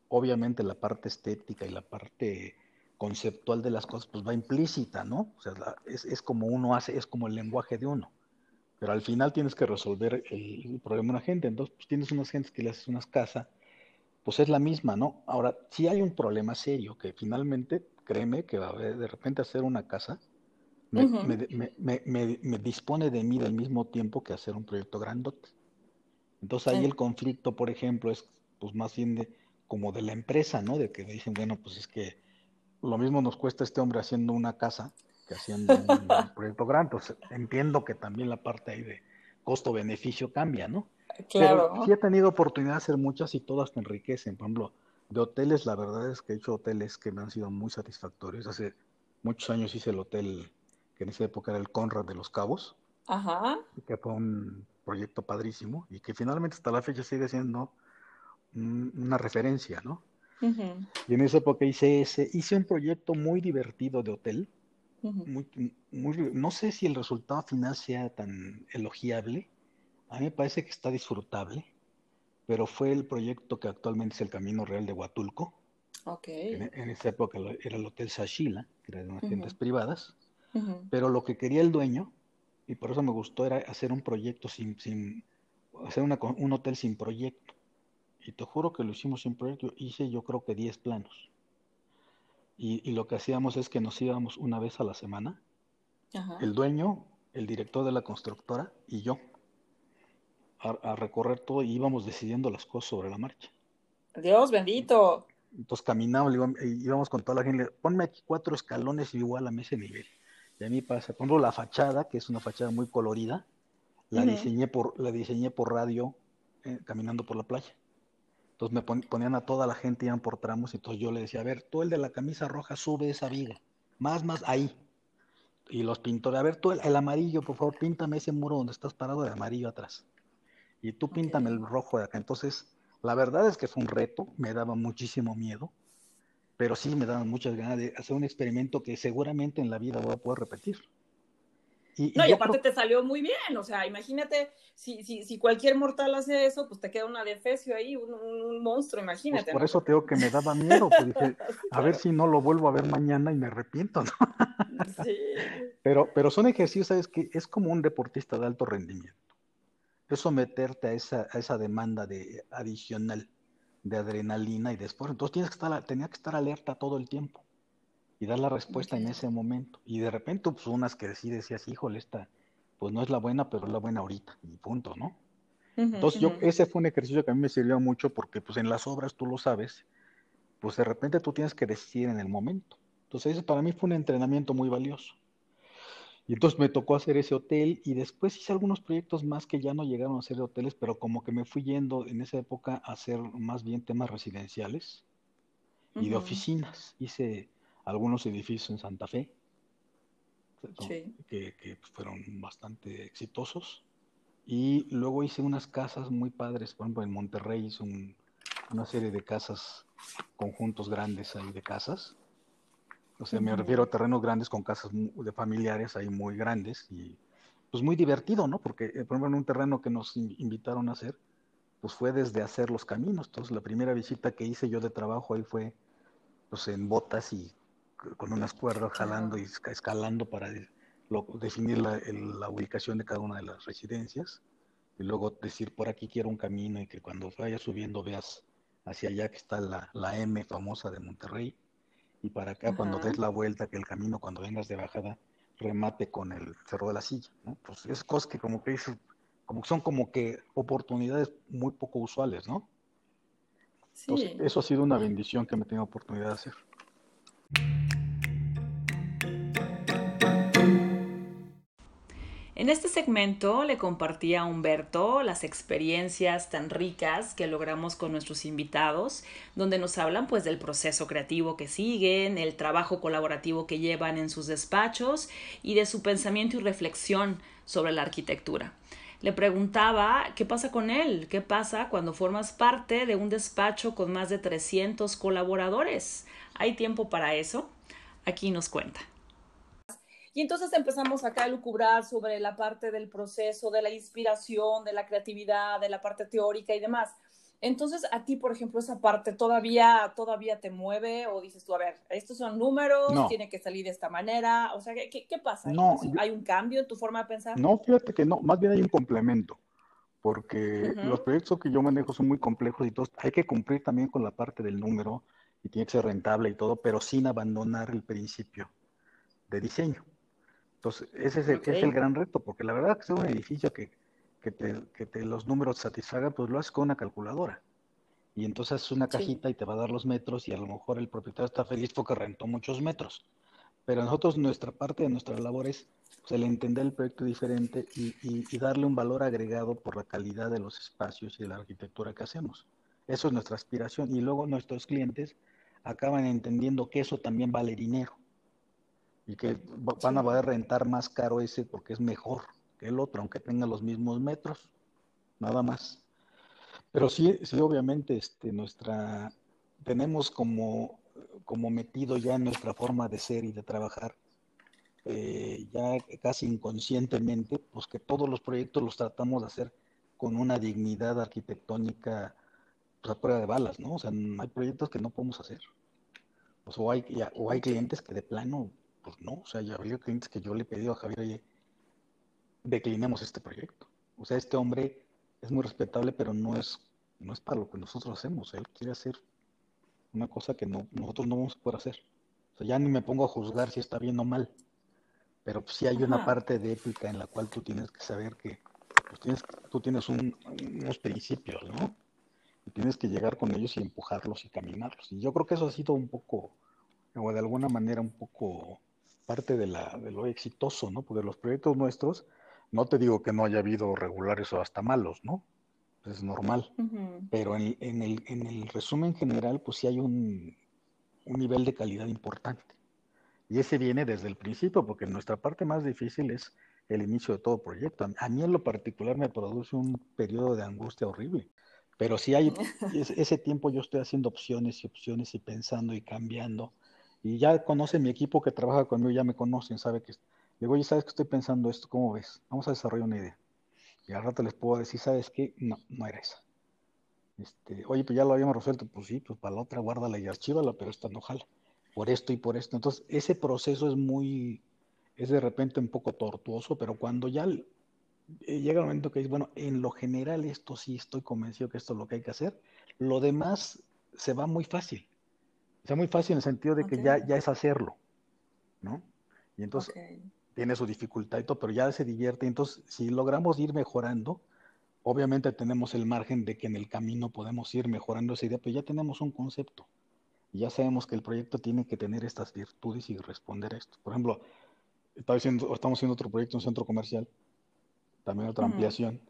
Obviamente la parte estética y la parte conceptual de las cosas pues va implícita, ¿no? O sea, es, es, como uno hace, es como el lenguaje de uno. Pero al final tienes que resolver el, problema de una gente. Entonces, pues tienes unas gentes que le haces unas casas, pues es la misma, ¿no? Ahora, si hay un problema serio, que finalmente, créeme que va a haber, de repente hacer una casa, me, me, me, me, dispone de mí del mismo tiempo que hacer un proyecto grandote. Entonces ahí el conflicto, por ejemplo, es pues más bien de, como de la empresa, ¿no? De que me dicen, bueno, pues es que lo mismo nos cuesta este hombre haciendo una casa que haciendo un, proyecto grande. entiendo que también la parte ahí de costo-beneficio cambia, ¿no? Claro. Pero sí he tenido oportunidad de hacer muchas y todas te enriquecen. Por ejemplo, de hoteles, la verdad es que he hecho hoteles que me han sido muy satisfactorios. Hace muchos años hice el hotel que en esa época era el Conrad de los Cabos. Ajá. Que fue un proyecto padrísimo y que finalmente hasta la fecha sigue siendo una referencia, ¿no? Y en esa época hice ese, hice un proyecto muy divertido de hotel. muy, no sé si el resultado final sea tan elogiable. A mí me parece que está disfrutable, pero fue el proyecto que actualmente es el Camino Real de Huatulco. Okay. En, esa época era el Hotel Sashila, que era de unas tiendas privadas. Pero lo que quería el dueño, y por eso me gustó, era hacer un proyecto sin, sin hacer un hotel sin proyecto y te juro que lo hicimos sin proyecto, hice yo creo que 10 planos. Y, lo que hacíamos es que nos íbamos una vez a la semana, el dueño, el director de la constructora y yo, a, recorrer todo y íbamos decidiendo las cosas sobre la marcha. Dios bendito. Entonces caminábamos, íbamos con toda la gente, ponme aquí cuatro escalones igual a ese nivel. Y a mí pasa, por ejemplo, la fachada, que es una fachada muy colorida, la, diseñé, por, la diseñé por radio eh, caminando por la playa. Entonces me ponían a toda la gente, iban por tramos, y entonces yo le decía, a ver, tú el de la camisa roja, sube esa viga, más, más, ahí. Y los pintores, a ver, tú el, amarillo, por favor, píntame ese muro donde estás parado de amarillo atrás. Y tú píntame el rojo de acá. Entonces, la verdad es que fue un reto, me daba muchísimo miedo, pero sí me daban muchas ganas de hacer un experimento que seguramente en la vida voy a poder repetir. Y, no, y, aparte te salió muy bien, o sea, imagínate, si, si, si, cualquier mortal hace eso, pues te queda una defecio ahí, un, monstruo, imagínate. Pues por eso te digo que me daba miedo, pues dije, a ver si no lo vuelvo a ver mañana y me arrepiento, ¿no? Sí. Pero, pero son ejercicios, ¿sabes? Que es como un deportista de alto rendimiento. Es someterte a esa, a esa demanda de adicional de adrenalina y después, entonces tienes que estar, tenía que estar alerta todo el tiempo y dar la respuesta en ese momento. Y de repente, pues unas que sí decías, híjole, esta, pues no es la buena, pero es la buena ahorita, y punto, ¿no? Entonces yo, ese fue un ejercicio que a mí me sirvió mucho porque pues en las obras, tú lo sabes, pues de repente tú tienes que decidir en el momento. Entonces ese para mí fue un entrenamiento muy valioso. Y entonces me tocó hacer ese hotel y después hice algunos proyectos más que ya no llegaron a ser hoteles, pero como que me fui yendo en esa época a hacer más bien temas residenciales y de oficinas. Hice algunos edificios en Santa Fe, que, fueron bastante exitosos. Y luego hice unas casas muy padres, por ejemplo, en Monterrey hice una serie de casas, conjuntos grandes ahí de casas. O sea, me refiero a terrenos grandes con casas de familiares ahí muy grandes y pues muy divertido, ¿no? Porque, eh, por ejemplo, en un terreno que nos invitaron a hacer, pues fue desde hacer los caminos. Entonces, la primera visita que hice yo de trabajo ahí fue pues en botas y con unas cuerdas jalando y escalando para definir la, ubicación de cada una de las residencias y luego decir por aquí quiero un camino y que cuando vayas subiendo veas hacia allá que está la, la M famosa de Monterrey y para acá cuando des la vuelta que el camino cuando vengas de bajada remate con el cerro de la silla, ¿no? Pues es cosas que como que como son como que oportunidades muy poco usuales, ¿no? Sí. eso ha sido una bendición que me tengo oportunidad de hacer. En este segmento le compartí a Humberto las experiencias tan ricas que logramos con nuestros invitados, donde nos hablan pues del proceso creativo que siguen, el trabajo colaborativo que llevan en sus despachos y de su pensamiento y reflexión sobre la arquitectura. Le preguntaba qué pasa con él, qué pasa cuando formas parte de un despacho con más de 300 colaboradores. ¿Hay tiempo para eso? Aquí nos cuenta. Y entonces empezamos acá a lucubrar sobre la parte del proceso, de la inspiración, de la creatividad, de la parte teórica y demás. Entonces, a ti, por ejemplo, esa parte todavía, todavía te mueve o dices tú, a ver, estos son números, tiene que salir de esta manera, o sea, ¿qué, qué pasa? No, ¿Hay un cambio en tu forma de pensar? No, fíjate que no, más bien hay un complemento, porque los proyectos que yo manejo son muy complejos y hay que cumplir también con la parte del número y tiene que ser rentable y todo, pero sin abandonar el principio de diseño. Entonces, ese es el, es el gran reto, porque la verdad que es un edificio que, que, te, que te los números satisfagan, pues lo haces con una calculadora. Y entonces es una cajita y te va a dar los metros y a lo mejor el propietario está feliz porque rentó muchos metros. Pero nosotros, nuestra parte de nuestra labor es pues, el entender el proyecto diferente y, y, darle un valor agregado por la calidad de los espacios y de la arquitectura que hacemos. Eso es nuestra aspiración. Y luego nuestros clientes acaban entendiendo que eso también vale dinero y que van a poder rentar más caro ese porque es mejor que el otro, aunque tenga los mismos metros, nada más. Pero sí, sí, obviamente, este, nuestra, tenemos como, como metido ya en nuestra forma de ser y de trabajar, eh, ya casi inconscientemente, pues que todos los proyectos los tratamos de hacer con una dignidad arquitectónica pues, a prueba de balas, ¿no? O sea, hay proyectos que no podemos hacer. Pues, o, hay, o hay clientes que de plano pues no, o sea, ya había clientes que yo le he pedido a Javier, oye, declinemos este proyecto. O sea, este hombre es muy respetable, pero no es, no es para lo que nosotros hacemos. Él quiere hacer una cosa que no, nosotros no vamos a poder hacer. O sea, ya ni me pongo a juzgar si está bien o mal. Pero pues, sí hay una parte de ética en la cual tú tienes que saber que pues, tienes, tú tienes unos principios, ¿no? Y tienes que llegar con ellos y empujarlos y caminarlos. Y yo creo que eso ha sido un poco, o de alguna manera un poco parte de, la, de lo exitoso, ¿no? Porque los proyectos nuestros, no te digo que no haya habido regulares o hasta malos, ¿no? Es normal. Pero en, en, el, en el resumen general, pues sí hay un, un nivel de calidad importante. Y ese viene desde el principio, porque nuestra parte más difícil es el inicio de todo proyecto. A mí en lo particular me produce un periodo de angustia horrible. Pero si hay ese tiempo yo estoy haciendo opciones y opciones y pensando y cambiando. Y ya conoce mi equipo que trabaja conmigo, ya me conocen, sabe que digo, oye, ¿sabes que estoy pensando esto? ¿Cómo ves? Vamos a desarrollar una idea. Y al rato les puedo decir, ¿sabes qué? No, no era esa. Este, oye, pues ya lo habíamos resuelto, pues sí, pues para la otra guárdala y archívala, pero esta no jala. Por esto y por esto. Entonces, ese proceso es muy, es de repente un poco tortuoso, pero cuando ya llega el momento que dices, bueno, en lo general esto sí estoy convencido que esto es lo que hay que hacer, lo demás se va muy fácil. O sea, muy fácil en el sentido de que ya, ya es hacerlo, ¿no? Y entonces tiene su dificultad y todo, pero ya se divierte. Entonces, si logramos ir mejorando, obviamente tenemos el margen de que en el camino podemos ir mejorando esa idea, pero ya tenemos un concepto. Y ya sabemos que el proyecto tiene que tener estas virtudes y responder a esto. Por ejemplo, estamos haciendo otro proyecto, un centro comercial, también otra ampliación.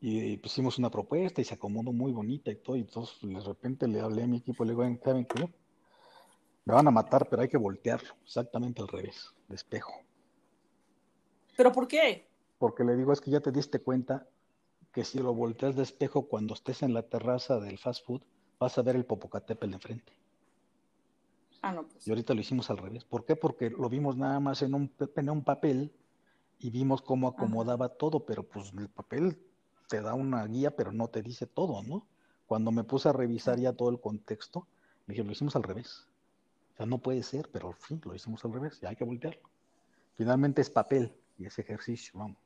Y pusimos una propuesta y se acomodó muy bonita y todo. Y entonces de repente le hablé a mi equipo y le digo, ¿saben qué? Me van a matar, pero hay que voltearlo, exactamente al revés, de espejo. ¿Pero por qué? Porque le digo, es que ya te diste cuenta que si lo volteas de espejo cuando estés en la terraza del fast food, vas a ver el Popocatépetl enfrente. Ah, no, pues. Y ahorita lo hicimos al revés. ¿Por qué? Porque lo vimos nada más en un, en un papel y vimos cómo acomodaba todo, pero pues el papel te da una guía, pero no te dice todo, ¿no? Cuando me puse a revisar ya todo el contexto, dije, lo hicimos al revés. O sea, no puede ser, pero sí, lo hicimos al revés, ya hay que voltearlo. Finalmente es papel y es ejercicio, vamos.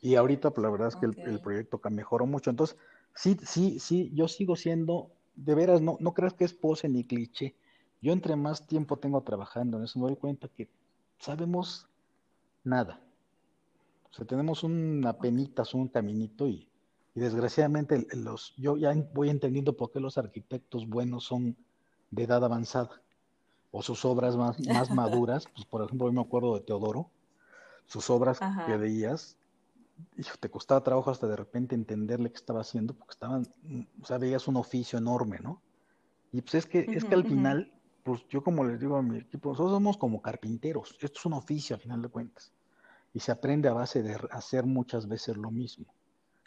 Y ahorita, pues la verdad es que el, el, proyecto mejoró mucho. Entonces, sí, sí, sí, yo sigo siendo, de veras, no, no creas que es pose ni cliché. Yo entre más tiempo tengo trabajando en eso, me doy cuenta que sabemos nada. O sea, tenemos una penita, un caminito y, desgraciadamente los, yo ya voy entendiendo por qué los arquitectos buenos son de edad avanzada o sus obras más, más maduras, pues por ejemplo, yo me acuerdo de Teodoro, sus obras que veías, te costaba trabajo hasta de repente entenderle qué estaba haciendo, porque estaban, o sea, veías un oficio enorme, ¿no? Y pues es que, es que al final, pues yo como les digo a mi equipo, nosotros somos como carpinteros, esto es un oficio a final de cuentas y se aprende a base de hacer muchas veces lo mismo.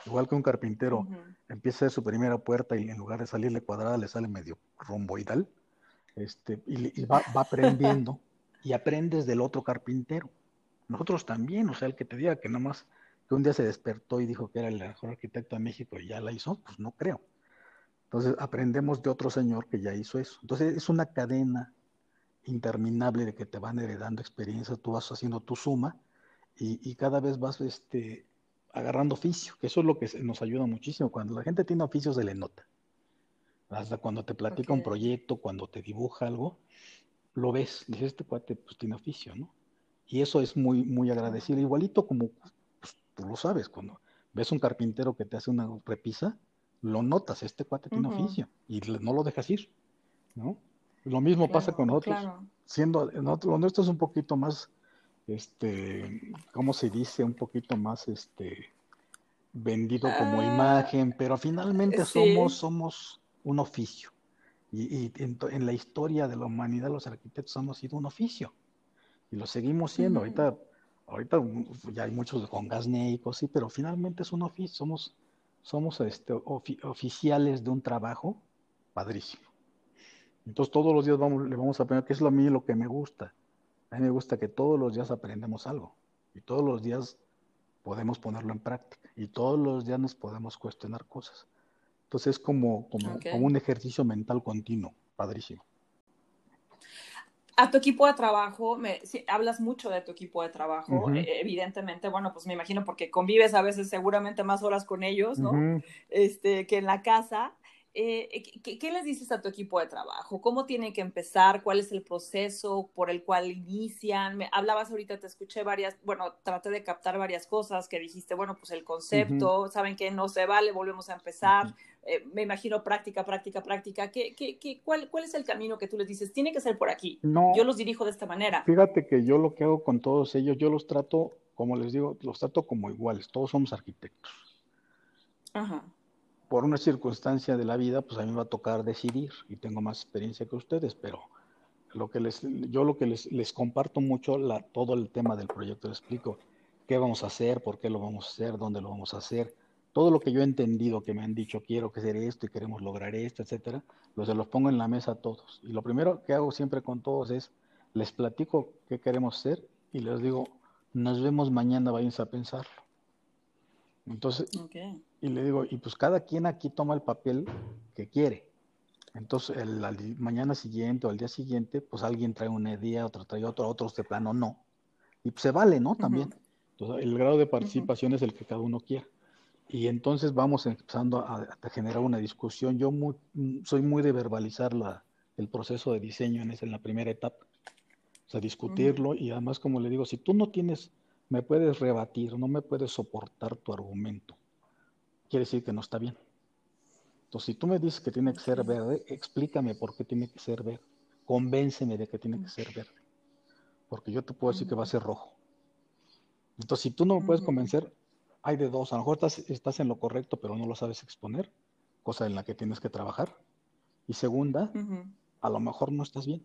Igual que un carpintero empieza su primera puerta y en lugar de salirle cuadrada le sale medio romboidal, este, y, va, aprendiendo y aprendes del otro carpintero. Nosotros también, o sea, el que te diga que nada más que un día se despertó y dijo que era el mejor arquitecto de México y ya la hizo, pues no creo. Entonces aprendemos de otro señor que ya hizo eso. Entonces es una cadena interminable de que te van heredando experiencias, tú vas haciendo tu suma y, cada vez vas este, agarrando oficio, que eso es lo que nos ayuda muchísimo. Cuando la gente tiene oficio se le nota. Hasta cuando te platica un proyecto, cuando te dibuja algo, lo ves, dices, este cuate pues tiene oficio, ¿no? Y eso es muy, muy agradecido. Igualito como pues, tú lo sabes, cuando ves un carpintero que te hace una repisa, lo notas, este cuate tiene oficio y no lo dejas ir, ¿no? Lo mismo pasa con nosotros. Siendo, nosotros, nuestro es un poquito más este, ¿cómo se dice? Un poquito más, este, vendido como ah, imagen, pero finalmente somos, somos un oficio. Y, en, la historia de la humanidad los arquitectos hemos sido un oficio. Y lo seguimos siendo. Ahorita, ahorita ya hay muchos con gas sí, pero finalmente es un oficio. Somos, somos este, oficiales de un trabajo padrísimo. Entonces todos los días vamos, le vamos a aprender, que es lo a mí lo que me gusta a mí me gusta que todos los días aprendemos algo y todos los días podemos ponerlo en práctica y todos los días nos podemos cuestionar cosas. Entonces es como, como, un ejercicio mental continuo, padrísimo. A tu equipo de trabajo, me, hablas mucho de tu equipo de trabajo, e, evidentemente, bueno, pues me imagino porque convives a veces seguramente más horas con ellos, ¿no? este, que en la casa. Eh, eh, ¿qué, les dices a tu equipo de trabajo? ¿Cómo tienen que empezar? ¿Cuál es el proceso por el cual inician? Me, hablabas ahorita, te escuché varias, bueno, traté de captar varias cosas que dijiste, bueno, pues el concepto, saben que no se vale, volvemos a empezar, eh, me imagino práctica, práctica, práctica. ¿Qué, qué, qué, cuál, ¿Cuál es el camino que tú les dices? Tiene que ser por aquí. No, yo los dirijo de esta manera. Fíjate que yo lo que hago con todos ellos, yo los trato, como les digo, los trato como iguales. Todos somos arquitectos. Ajá. Por una circunstancia de la vida, pues a mí me va a tocar decidir y tengo más experiencia que ustedes, pero lo que les, yo lo que les, les comparto mucho, la, todo el tema del proyecto, les explico qué vamos a hacer, por qué lo vamos a hacer, dónde lo vamos a hacer, todo lo que yo he entendido que me han dicho, quiero que hacer esto y queremos lograr esto, etcétera, los se los pongo en la mesa a todos. Y lo primero que hago siempre con todos es, les platico qué queremos hacer y les digo, nos vemos mañana, váyanse a pensarlo. Entonces, y le digo, y pues cada quien aquí toma el papel que quiere. Entonces, el, mañana siguiente o al día siguiente, pues alguien trae una idea, otro trae otro, otros de plano no. Y pues se vale, ¿no? También. Entonces, el grado de participación es el que cada uno quiera. Y entonces vamos empezando a, generar una discusión. Yo soy muy de verbalizar la, el proceso de diseño en, esa, en la primera etapa. O sea, discutirlo y además, como le digo, si tú no tienes, me puedes rebatir, no me puedes soportar tu argumento, quiere decir que no está bien. Entonces, si tú me dices que tiene que ser verde, explícame por qué tiene que ser verde. Convénceme de que tiene que ser verde. Porque yo te puedo decir que va a ser rojo. Entonces, si tú no me puedes convencer, hay de dos. A lo mejor estás, en lo correcto, pero no lo sabes exponer, cosa en la que tienes que trabajar. Y segunda, a lo mejor no estás bien.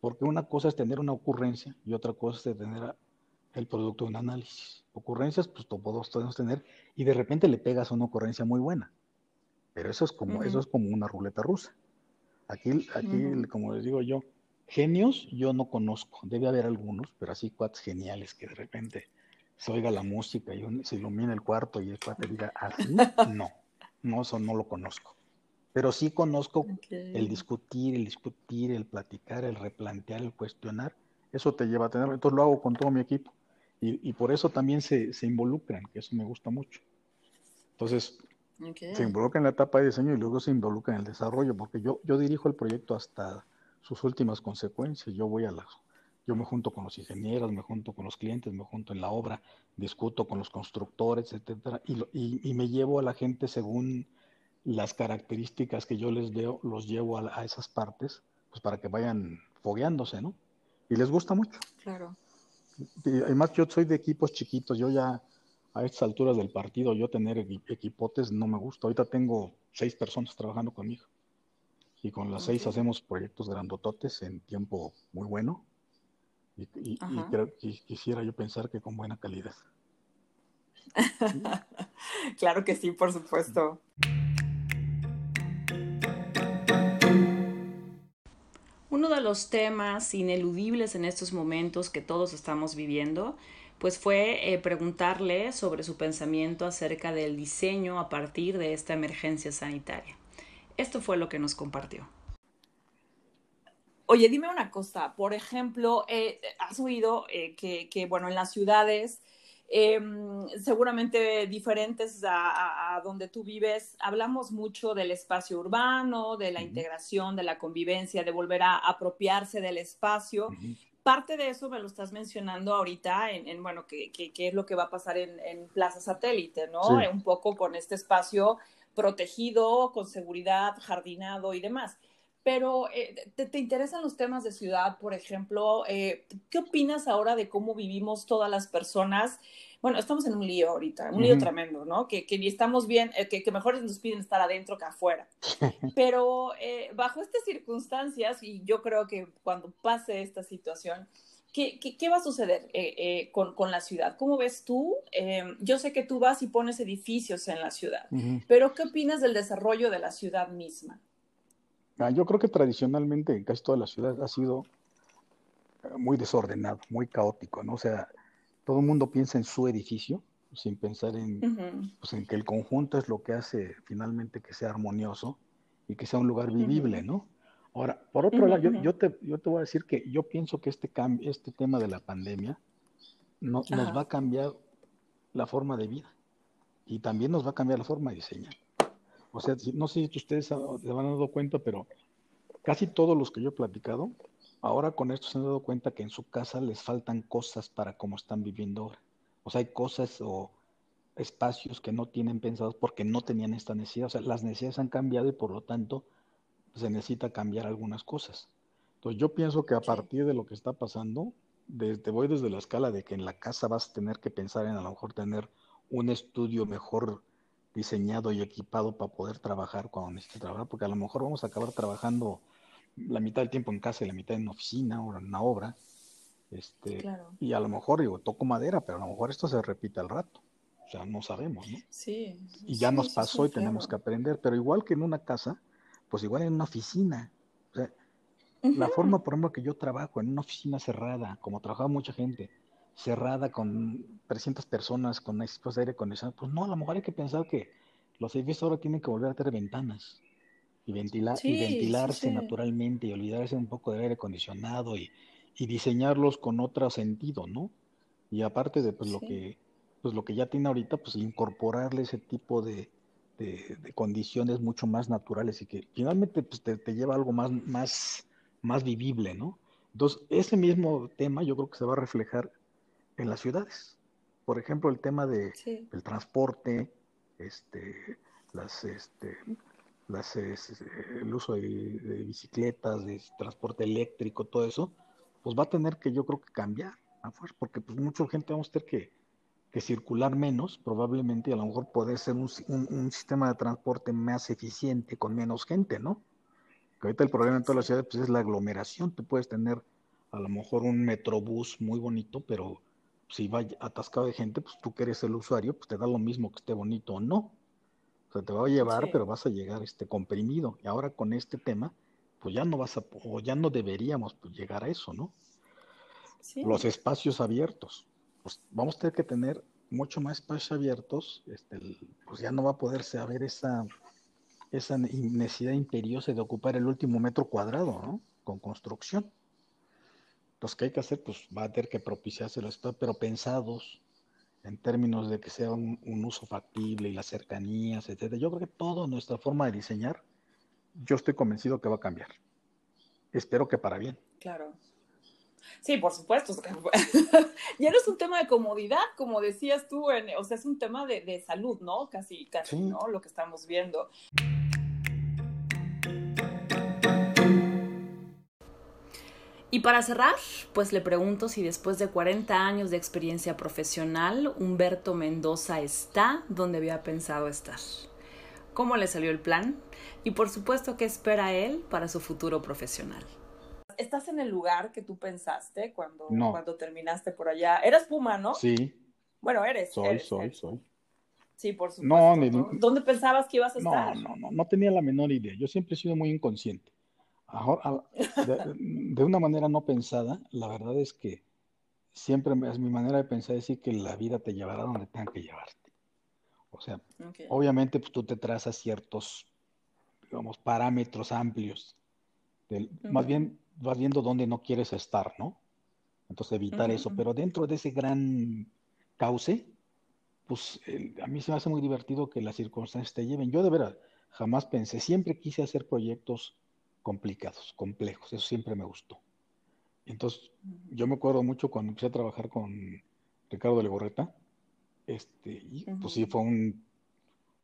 porque una cosa es tener una ocurrencia y otra cosa es tener el producto de un análisis. Ocurrencias, pues todos podemos tener, y de repente le pegas una ocurrencia muy buena. Pero eso es como, eso es como una ruleta rusa. Aquí, aquí como les digo yo, genios yo no conozco. Debe haber algunos, pero así cuates geniales que de repente se oiga la música y se ilumina el cuarto y el cuate diga así, no, no, eso no lo conozco. Pero sí conozco el discutir, el discutir, el platicar, el replantear, el cuestionar. Eso te lleva a tenerlo. Entonces lo hago con todo mi equipo. Y, por eso también se, se, involucran, que eso me gusta mucho. Entonces, se involucran en la etapa de diseño y luego se involucran en el desarrollo, porque yo, yo dirijo el proyecto hasta sus últimas consecuencias. Yo voy a las yo me junto con los ingenieros, me junto con los clientes, me junto en la obra, discuto con los constructores, etcétera, y, me llevo a la gente según las características que yo les veo, los llevo a, esas partes, pues para que vayan fogueándose, ¿no? Y les gusta mucho. Claro. Además, yo soy de equipos chiquitos, yo ya a estas alturas del partido, yo tener equipotes no me gusta. Ahorita tengo seis personas trabajando conmigo. Y con las seis hacemos proyectos grandototes en tiempo muy bueno y, quisiera yo pensar que con buena calidad. claro que sí, por supuesto. Uno de los temas ineludibles en estos momentos que todos estamos viviendo, pues fue eh, preguntarle sobre su pensamiento acerca del diseño a partir de esta emergencia sanitaria. Esto fue lo que nos compartió. Oye, dime una cosa, por ejemplo, eh, has oído eh, que, bueno, en las ciudades, em, seguramente diferentes a, donde tú vives, hablamos mucho del espacio urbano, de la integración, de la convivencia, de volver a apropiarse del espacio. Parte de eso me lo estás mencionando ahorita en, bueno, qué es lo que va a pasar en, Plaza Satélite, ¿no? Un poco con este espacio protegido, con seguridad, jardinado y demás. Pero, eh, ¿te, interesan los temas de ciudad, por ejemplo? Eh, ¿Qué opinas ahora de cómo vivimos todas las personas? Bueno, estamos en un lío ahorita, un lío tremendo, ¿no? Que, que ni estamos bien, eh, que, que, mejor nos piden estar adentro que afuera. Pero bajo estas circunstancias, y yo creo que cuando pase esta situación, ¿qué, qué, va a suceder con, con, la ciudad? ¿Cómo ves tú? yo sé que tú vas y pones edificios en la ciudad, pero ¿qué opinas del desarrollo de la ciudad misma? Ah, yo creo que tradicionalmente en casi toda la ciudad ha sido eh, muy desordenado, muy caótico, ¿no? O sea, todo el mundo piensa en su edificio, sin pensar en, pues, en que el conjunto es lo que hace finalmente que sea armonioso y que sea un lugar vivible, ¿no? Ahora, por otro lado, yo, te, yo te voy a decir que yo pienso que este, cambio, este tema de la pandemia no, nos va a cambiar la forma de vida y también nos va a cambiar la forma de diseñar. O sea, no sé si ustedes se han dado cuenta, pero casi todos los que yo he platicado, ahora con esto se han dado cuenta que en su casa les faltan cosas para cómo están viviendo ahora. O sea, hay cosas o espacios que no tienen pensados porque no tenían esta necesidad. O sea, las necesidades han cambiado y por lo tanto se necesita cambiar algunas cosas. Entonces yo pienso que a partir de lo que está pasando, desde, voy desde la escala de que en la casa vas a tener que pensar en a lo mejor tener un estudio mejor diseñado y equipado para poder trabajar cuando necesites trabajar, porque a lo mejor vamos a acabar trabajando la mitad del tiempo en casa y la mitad en oficina o en una obra. Este, Y a lo mejor, digo, toco madera, pero a lo mejor esto se repite al rato. O sea, no sabemos, ¿no? Sí. Y ya nos pasó y tenemos que aprender, pero igual que en una casa, pues igual en una oficina. O sea, la forma, por ejemplo, que yo trabajo en una oficina cerrada, como trabajaba mucha gente, cerrada con 300 personas, con equipos de aire acondicionado, pues no, a lo mejor hay que pensar que los edificios ahora tienen que volver a tener ventanas y, ventilar, y ventilarse naturalmente y olvidarse un poco del aire acondicionado y, y, diseñarlos con otro sentido, ¿no? Y aparte de pues, lo que pues lo que ya tiene ahorita, pues incorporarle ese tipo de, de, condiciones mucho más naturales y que finalmente pues, te, te, lleva a algo más, más, más vivible, ¿no? Entonces, ese mismo tema yo creo que se va a reflejar en las ciudades. Por ejemplo, el tema de, del transporte, este, las, este, las, el uso de, bicicletas, de transporte eléctrico, todo eso, pues va a tener que yo creo que cambiar, porque pues mucha gente vamos a tener que, que circular menos, probablemente, y a lo mejor poder ser un, un, sistema de transporte más eficiente con menos gente, ¿no? Que ahorita el problema en todas las ciudades pues, es la aglomeración. Tú puedes tener a lo mejor un metrobús muy bonito, pero si va atascado de gente, pues tú que eres el usuario, pues te da lo mismo que esté bonito o no. O sea, te va a llevar, pero vas a llegar este comprimido. Y ahora con este tema, pues ya no vas a, o ya no deberíamos pues, llegar a eso, ¿no? Los espacios abiertos. Pues vamos a tener que tener mucho más espacios abiertos, este, pues ya no va a poderse haber esa, esa necesidad imperiosa de ocupar el último metro cuadrado, ¿no? Con construcción los que hay que hacer, pues va a tener que propiciárselos, pero pensados en términos de que sea un, uso factible y las cercanías, etcétera. Yo creo que toda nuestra forma de diseñar, yo estoy convencido que va a cambiar. Espero que para bien. Claro. Sí, por supuesto. ya no es un tema de comodidad, como decías tú, o sea, es un tema de, salud, ¿no? Casi, casi, ¿no? Lo que estamos viendo. Y para cerrar, pues le pregunto si después de 40 años de experiencia profesional, Humberto Mendoza está donde había pensado estar. ¿Cómo le salió el plan? Y por supuesto, ¿qué espera él para su futuro profesional? ¿Estás en el lugar que tú pensaste cuando, cuando terminaste por allá? Eres Puma, ¿no? Sí. Bueno, eres. Soy, soy, soy. Sí, por supuesto. No, ¿Dónde pensabas que ibas a estar? No, no, no, no tenía la menor idea. Yo siempre he sido muy inconsciente de, una manera no pensada, la verdad es que siempre es mi manera de pensar decir que la vida te llevará donde tenga que llevarte. O sea, obviamente pues, tú te trazas ciertos, digamos, parámetros amplios. Más bien vas viendo dónde no quieres estar, ¿no? Entonces evitar eso. Pero dentro de ese gran cauce, pues a mí se me hace muy divertido que las circunstancias te lleven. Yo de verdad jamás pensé, siempre quise hacer proyectos complicados, complejos. Eso siempre me gustó. Entonces, yo me acuerdo mucho cuando empecé a trabajar con Ricardo Legorreta, este, y pues sí fue un,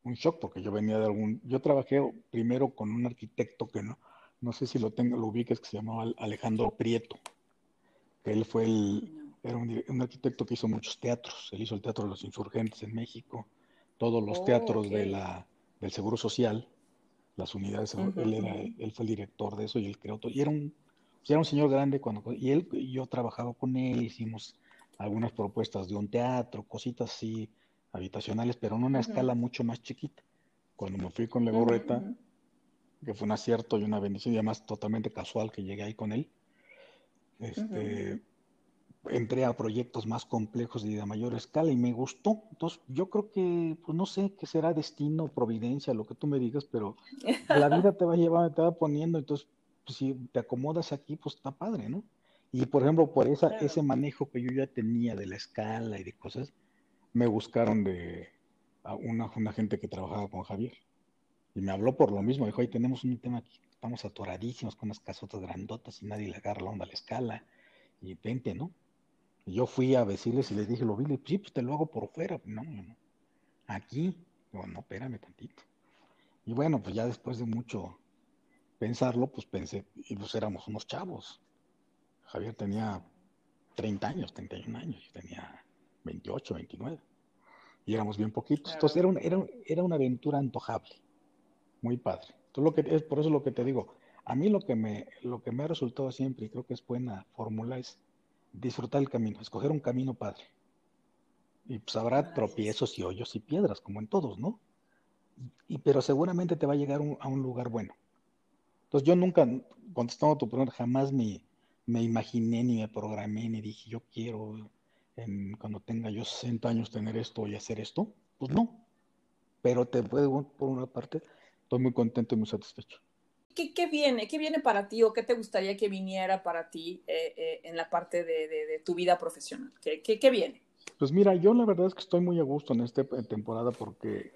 un, shock porque yo venía de algún, yo trabajé primero con un arquitecto que no, no sé si lo tengo, lo ubiques, que se llamaba Alejandro Prieto, que él fue el, era un, arquitecto que hizo muchos teatros, él hizo el Teatro de los Insurgentes en México, todos los teatros de la, del Seguro Social, las unidades, él, era, él fue el director de eso y él creó todo. Y era un, era un señor grande cuando, y él, yo trabajaba con él, hicimos algunas propuestas de un teatro, cositas así habitacionales, pero en una escala mucho más chiquita. Cuando me fui con Legorreta, que fue un acierto y una bendición, y además totalmente casual que llegué ahí con él, este, entré a proyectos más complejos y de mayor escala y me gustó. Entonces, yo creo que, pues no sé qué será destino, providencia, lo que tú me digas, pero la vida te va llevando, te va poniendo. Entonces, pues, si te acomodas aquí, pues está padre, ¿no? Y por ejemplo, por esa, ese manejo que yo ya tenía de la escala y de cosas, me buscaron de una, una gente que trabajaba con Javier. Y me habló por lo mismo, dijo, ahí tenemos un tema aquí, estamos atoradísimos con unas casotas grandotas y nadie le agarra la onda a la escala. Y vente, ¿no? Yo fui a decirles y les dije, lo vi, sí, pues te lo hago por fuera. No, no, no. aquí. Digo, no, espérame tantito. Y bueno, pues ya después de mucho pensarlo, pues pensé, y pues éramos unos chavos. Javier tenía 30 años, 31 años, yo tenía 28, 29. Y éramos bien poquitos. Entonces era, era, era una aventura antojable, muy padre. Entonces, lo que, es por eso lo que te digo, a mí lo que, me, lo que me ha resultado siempre, y creo que es buena fórmula, es disfrutar el camino, escoger un camino padre. Y pues habrá tropiezos y hoyos y piedras, como en todos, ¿no? Y, pero seguramente te va a llegar a un lugar bueno. Entonces yo nunca, contestando tu pregunta, jamás me, me imaginé ni me programé ni dije yo quiero cuando tenga yo 60 años tener esto y hacer esto. Pues no. Pero te puedo, por una parte, estoy muy contento y muy satisfecho. ¿Qué, qué viene? ¿Qué viene para ti o qué te gustaría que viniera para ti eh, eh, en la parte de, de, tu vida profesional? ¿Qué, ¿Qué, qué, viene? Pues mira, yo la verdad es que estoy muy a gusto en esta temporada porque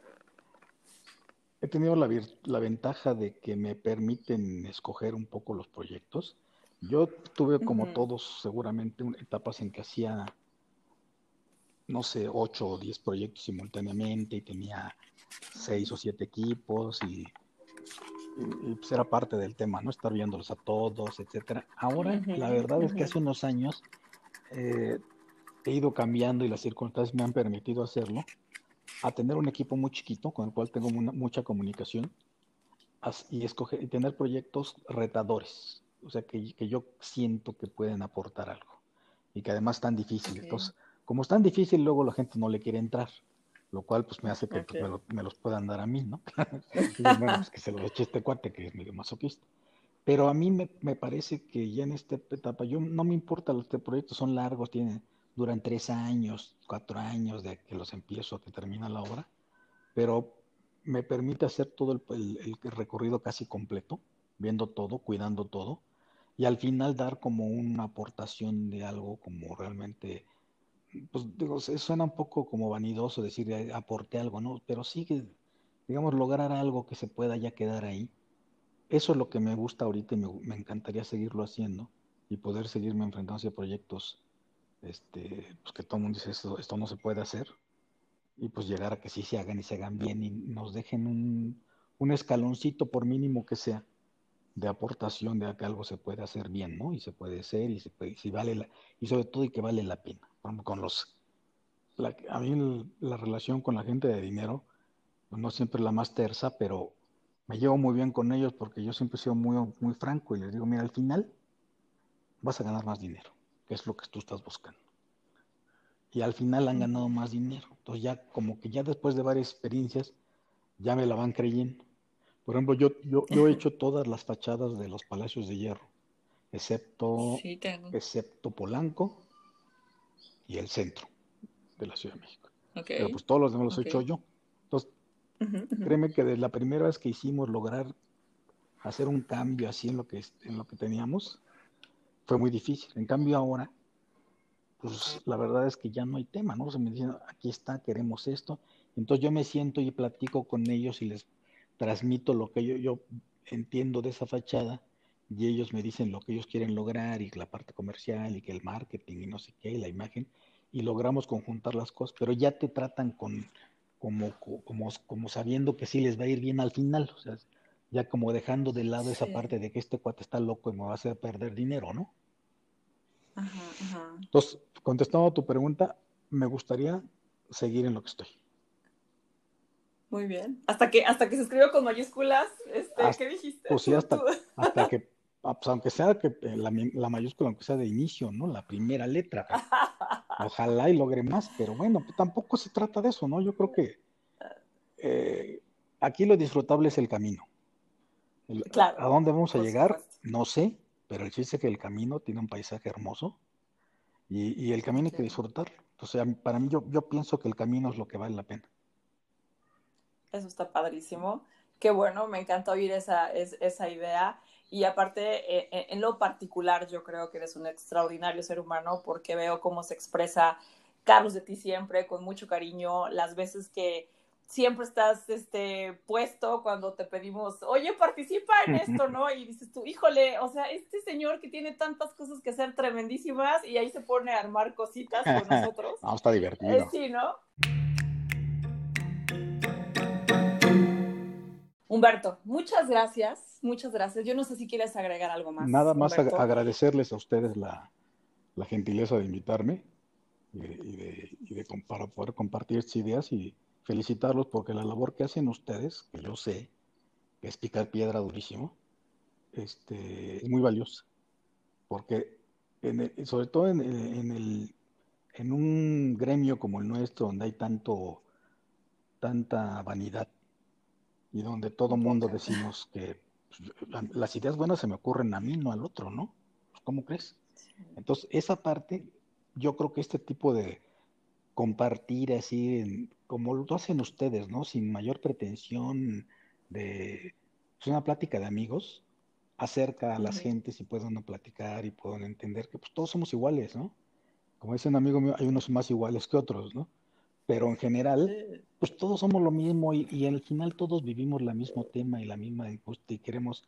he tenido la, la ventaja de que me permiten escoger un poco los proyectos. Yo tuve, como todos, seguramente etapas en que hacía, no sé, ocho o diez proyectos simultáneamente y tenía seis o siete equipos y, pues era parte del tema, ¿no? Estar viéndolos a todos, etcétera. Ahora, la verdad es que hace unos años eh, he ido cambiando y las circunstancias me han permitido hacerlo a tener un equipo muy chiquito con el cual tengo mucha comunicación y, escoger, y tener proyectos retadores, o sea, que, que, yo siento que pueden aportar algo y que además están difíciles. Entonces, como es tan difícil, luego la gente no le quiere entrar, lo cual pues me hace que pues, me, los puedan dar a mí, ¿no? y bueno, pues que se lo eche este cuate que es medio masoquista. Pero a mí me, me, parece que ya en esta etapa, yo no me importa, los proyectos son largos, tienen duran tres años, cuatro años de que los empiezo a que termina la obra, pero me permite hacer todo el, recorrido casi completo, viendo todo, cuidando todo, y al final dar como una aportación de algo como realmente, pues digo, suena un poco como vanidoso decir aporté algo, ¿no? Pero sí que, digamos, lograr algo que se pueda ya quedar ahí. Eso es lo que me gusta ahorita y me, me encantaría seguirlo haciendo y poder seguirme enfrentando hacia proyectos este, pues que todo el mundo dice esto, esto no se puede hacer, y pues llegar a que sí se hagan y se hagan bien y nos dejen un, un escaloncito por mínimo que sea de aportación de que algo se puede hacer bien, ¿no? Y se puede hacer y se puede, si vale la, y sobre todo y que vale la pena. Con los, a mí la relación con la gente de dinero, pues no siempre es la más tersa, pero me llevo muy bien con ellos porque yo siempre he sido muy, muy franco y les digo, mira, al final vas a ganar más dinero es lo que tú estás buscando. Y al final han ganado más dinero. Entonces ya como que ya después de varias experiencias, ya me la van creyendo. Por ejemplo, yo, yo, yo he hecho todas las fachadas de los Palacios de Hierro, excepto, excepto Polanco y el centro de la Ciudad de México. Pero pues todos los demás los he hecho yo. Entonces, créeme que de la primera vez que hicimos lograr hacer un cambio así en lo que, en lo que teníamos, fue muy difícil. En cambio ahora, pues la verdad es que ya no hay tema, ¿no? Se me dicen, aquí está, queremos esto. Entonces yo me siento y platico con ellos y les transmito lo que yo, yo entiendo de esa fachada y ellos me dicen lo que ellos quieren lograr y la parte comercial y que el marketing y no sé qué, y la imagen, y logramos conjuntar las cosas, pero ya te tratan con como, como, como sabiendo que sí les va a ir bien al final. O sea, ya como dejando de lado esa parte de que este cuate está loco y me va a hacer perder dinero, ¿no? Ajá, ajá. Entonces, contestando a tu pregunta, me gustaría seguir en lo que estoy. Muy bien. Hasta que, hasta que se escribió con mayúsculas, este, ¿qué dijiste? Pues sí, hasta, hasta que, pues aunque sea que eh, la, la, mayúscula, aunque sea de inicio, ¿no? La primera letra. Ojalá y logre más, pero bueno, pues tampoco se trata de eso, ¿no? Yo creo que eh, aquí lo disfrutable es el camino. ¿A dónde vamos a llegar? No sé, pero el chiste es que el camino tiene un paisaje hermoso y, el camino hay que disfrutarlo. Entonces, para mí, yo, yo pienso que el camino es lo que vale la pena. Eso está padrísimo. Qué bueno, me encanta oír esa, esa idea. Y aparte, eh, en lo particular, yo creo que eres un extraordinario ser humano porque veo cómo se expresa Carlos de ti siempre, con mucho cariño, las veces que siempre estás este, puesto cuando te pedimos, oye, participa en esto, ¿no? Y dices tú, híjole, o sea, este señor que tiene tantas cosas que hacer tremendísimas y ahí se pone a armar cositas con nosotros. no, está divertido. Eh, sí, ¿no? Humberto, muchas gracias, muchas gracias. Yo no sé si quieres agregar algo más. Nada más agradecerles a ustedes la, gentileza de invitarme y, de, para poder compartir estas ideas y felicitarlos porque la labor que hacen ustedes, que yo sé, que es picar piedra durísimo, este, es muy valiosa. Porque sobre todo en, el, en un gremio como el nuestro, donde hay tanto, tanta vanidad y donde todo mundo decimos que pues, las ideas buenas se me ocurren a mí, no al otro, ¿no? Pues, ¿Cómo crees? Entonces, esa parte, yo creo que este tipo de compartir así, como lo hacen ustedes, ¿no? Sin mayor pretensión de es pues, una plática de amigos, acerca a las gentes y puedan platicar y puedan entender que pues todos somos iguales, ¿no? Como dice un amigo mío, hay unos más iguales que otros, ¿no? Pero en general, pues todos somos lo mismo y, y, al final todos vivimos el mismo tema y la misma y queremos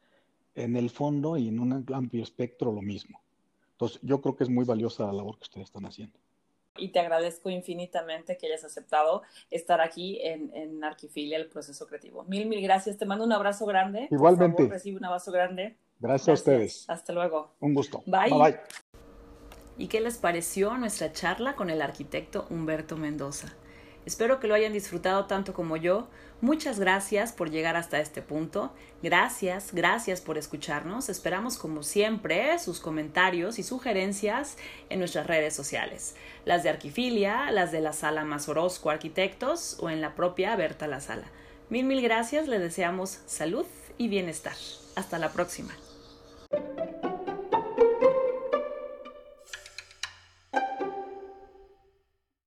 en el fondo y en un amplio espectro lo mismo. Entonces, yo creo que es muy valiosa la labor que ustedes están haciendo. Y te agradezco infinitamente que hayas aceptado estar aquí en, en Arquifilia, el proceso creativo. Mil, mil gracias. Te mando un abrazo grande. Igualmente. recibe un abrazo grande. Gracias, a ustedes. Hasta luego. Un gusto. bye. bye. ¿Y qué les pareció nuestra charla con el arquitecto Humberto Mendoza? Espero que lo hayan disfrutado tanto como yo. Muchas gracias por llegar hasta este punto. Gracias, gracias por escucharnos. Esperamos como siempre sus comentarios y sugerencias en nuestras redes sociales. Las de Arquifilia, las de la sala Más Arquitectos o en la propia Berta La Sala. Mil, mil gracias. Le deseamos salud y bienestar. Hasta la próxima.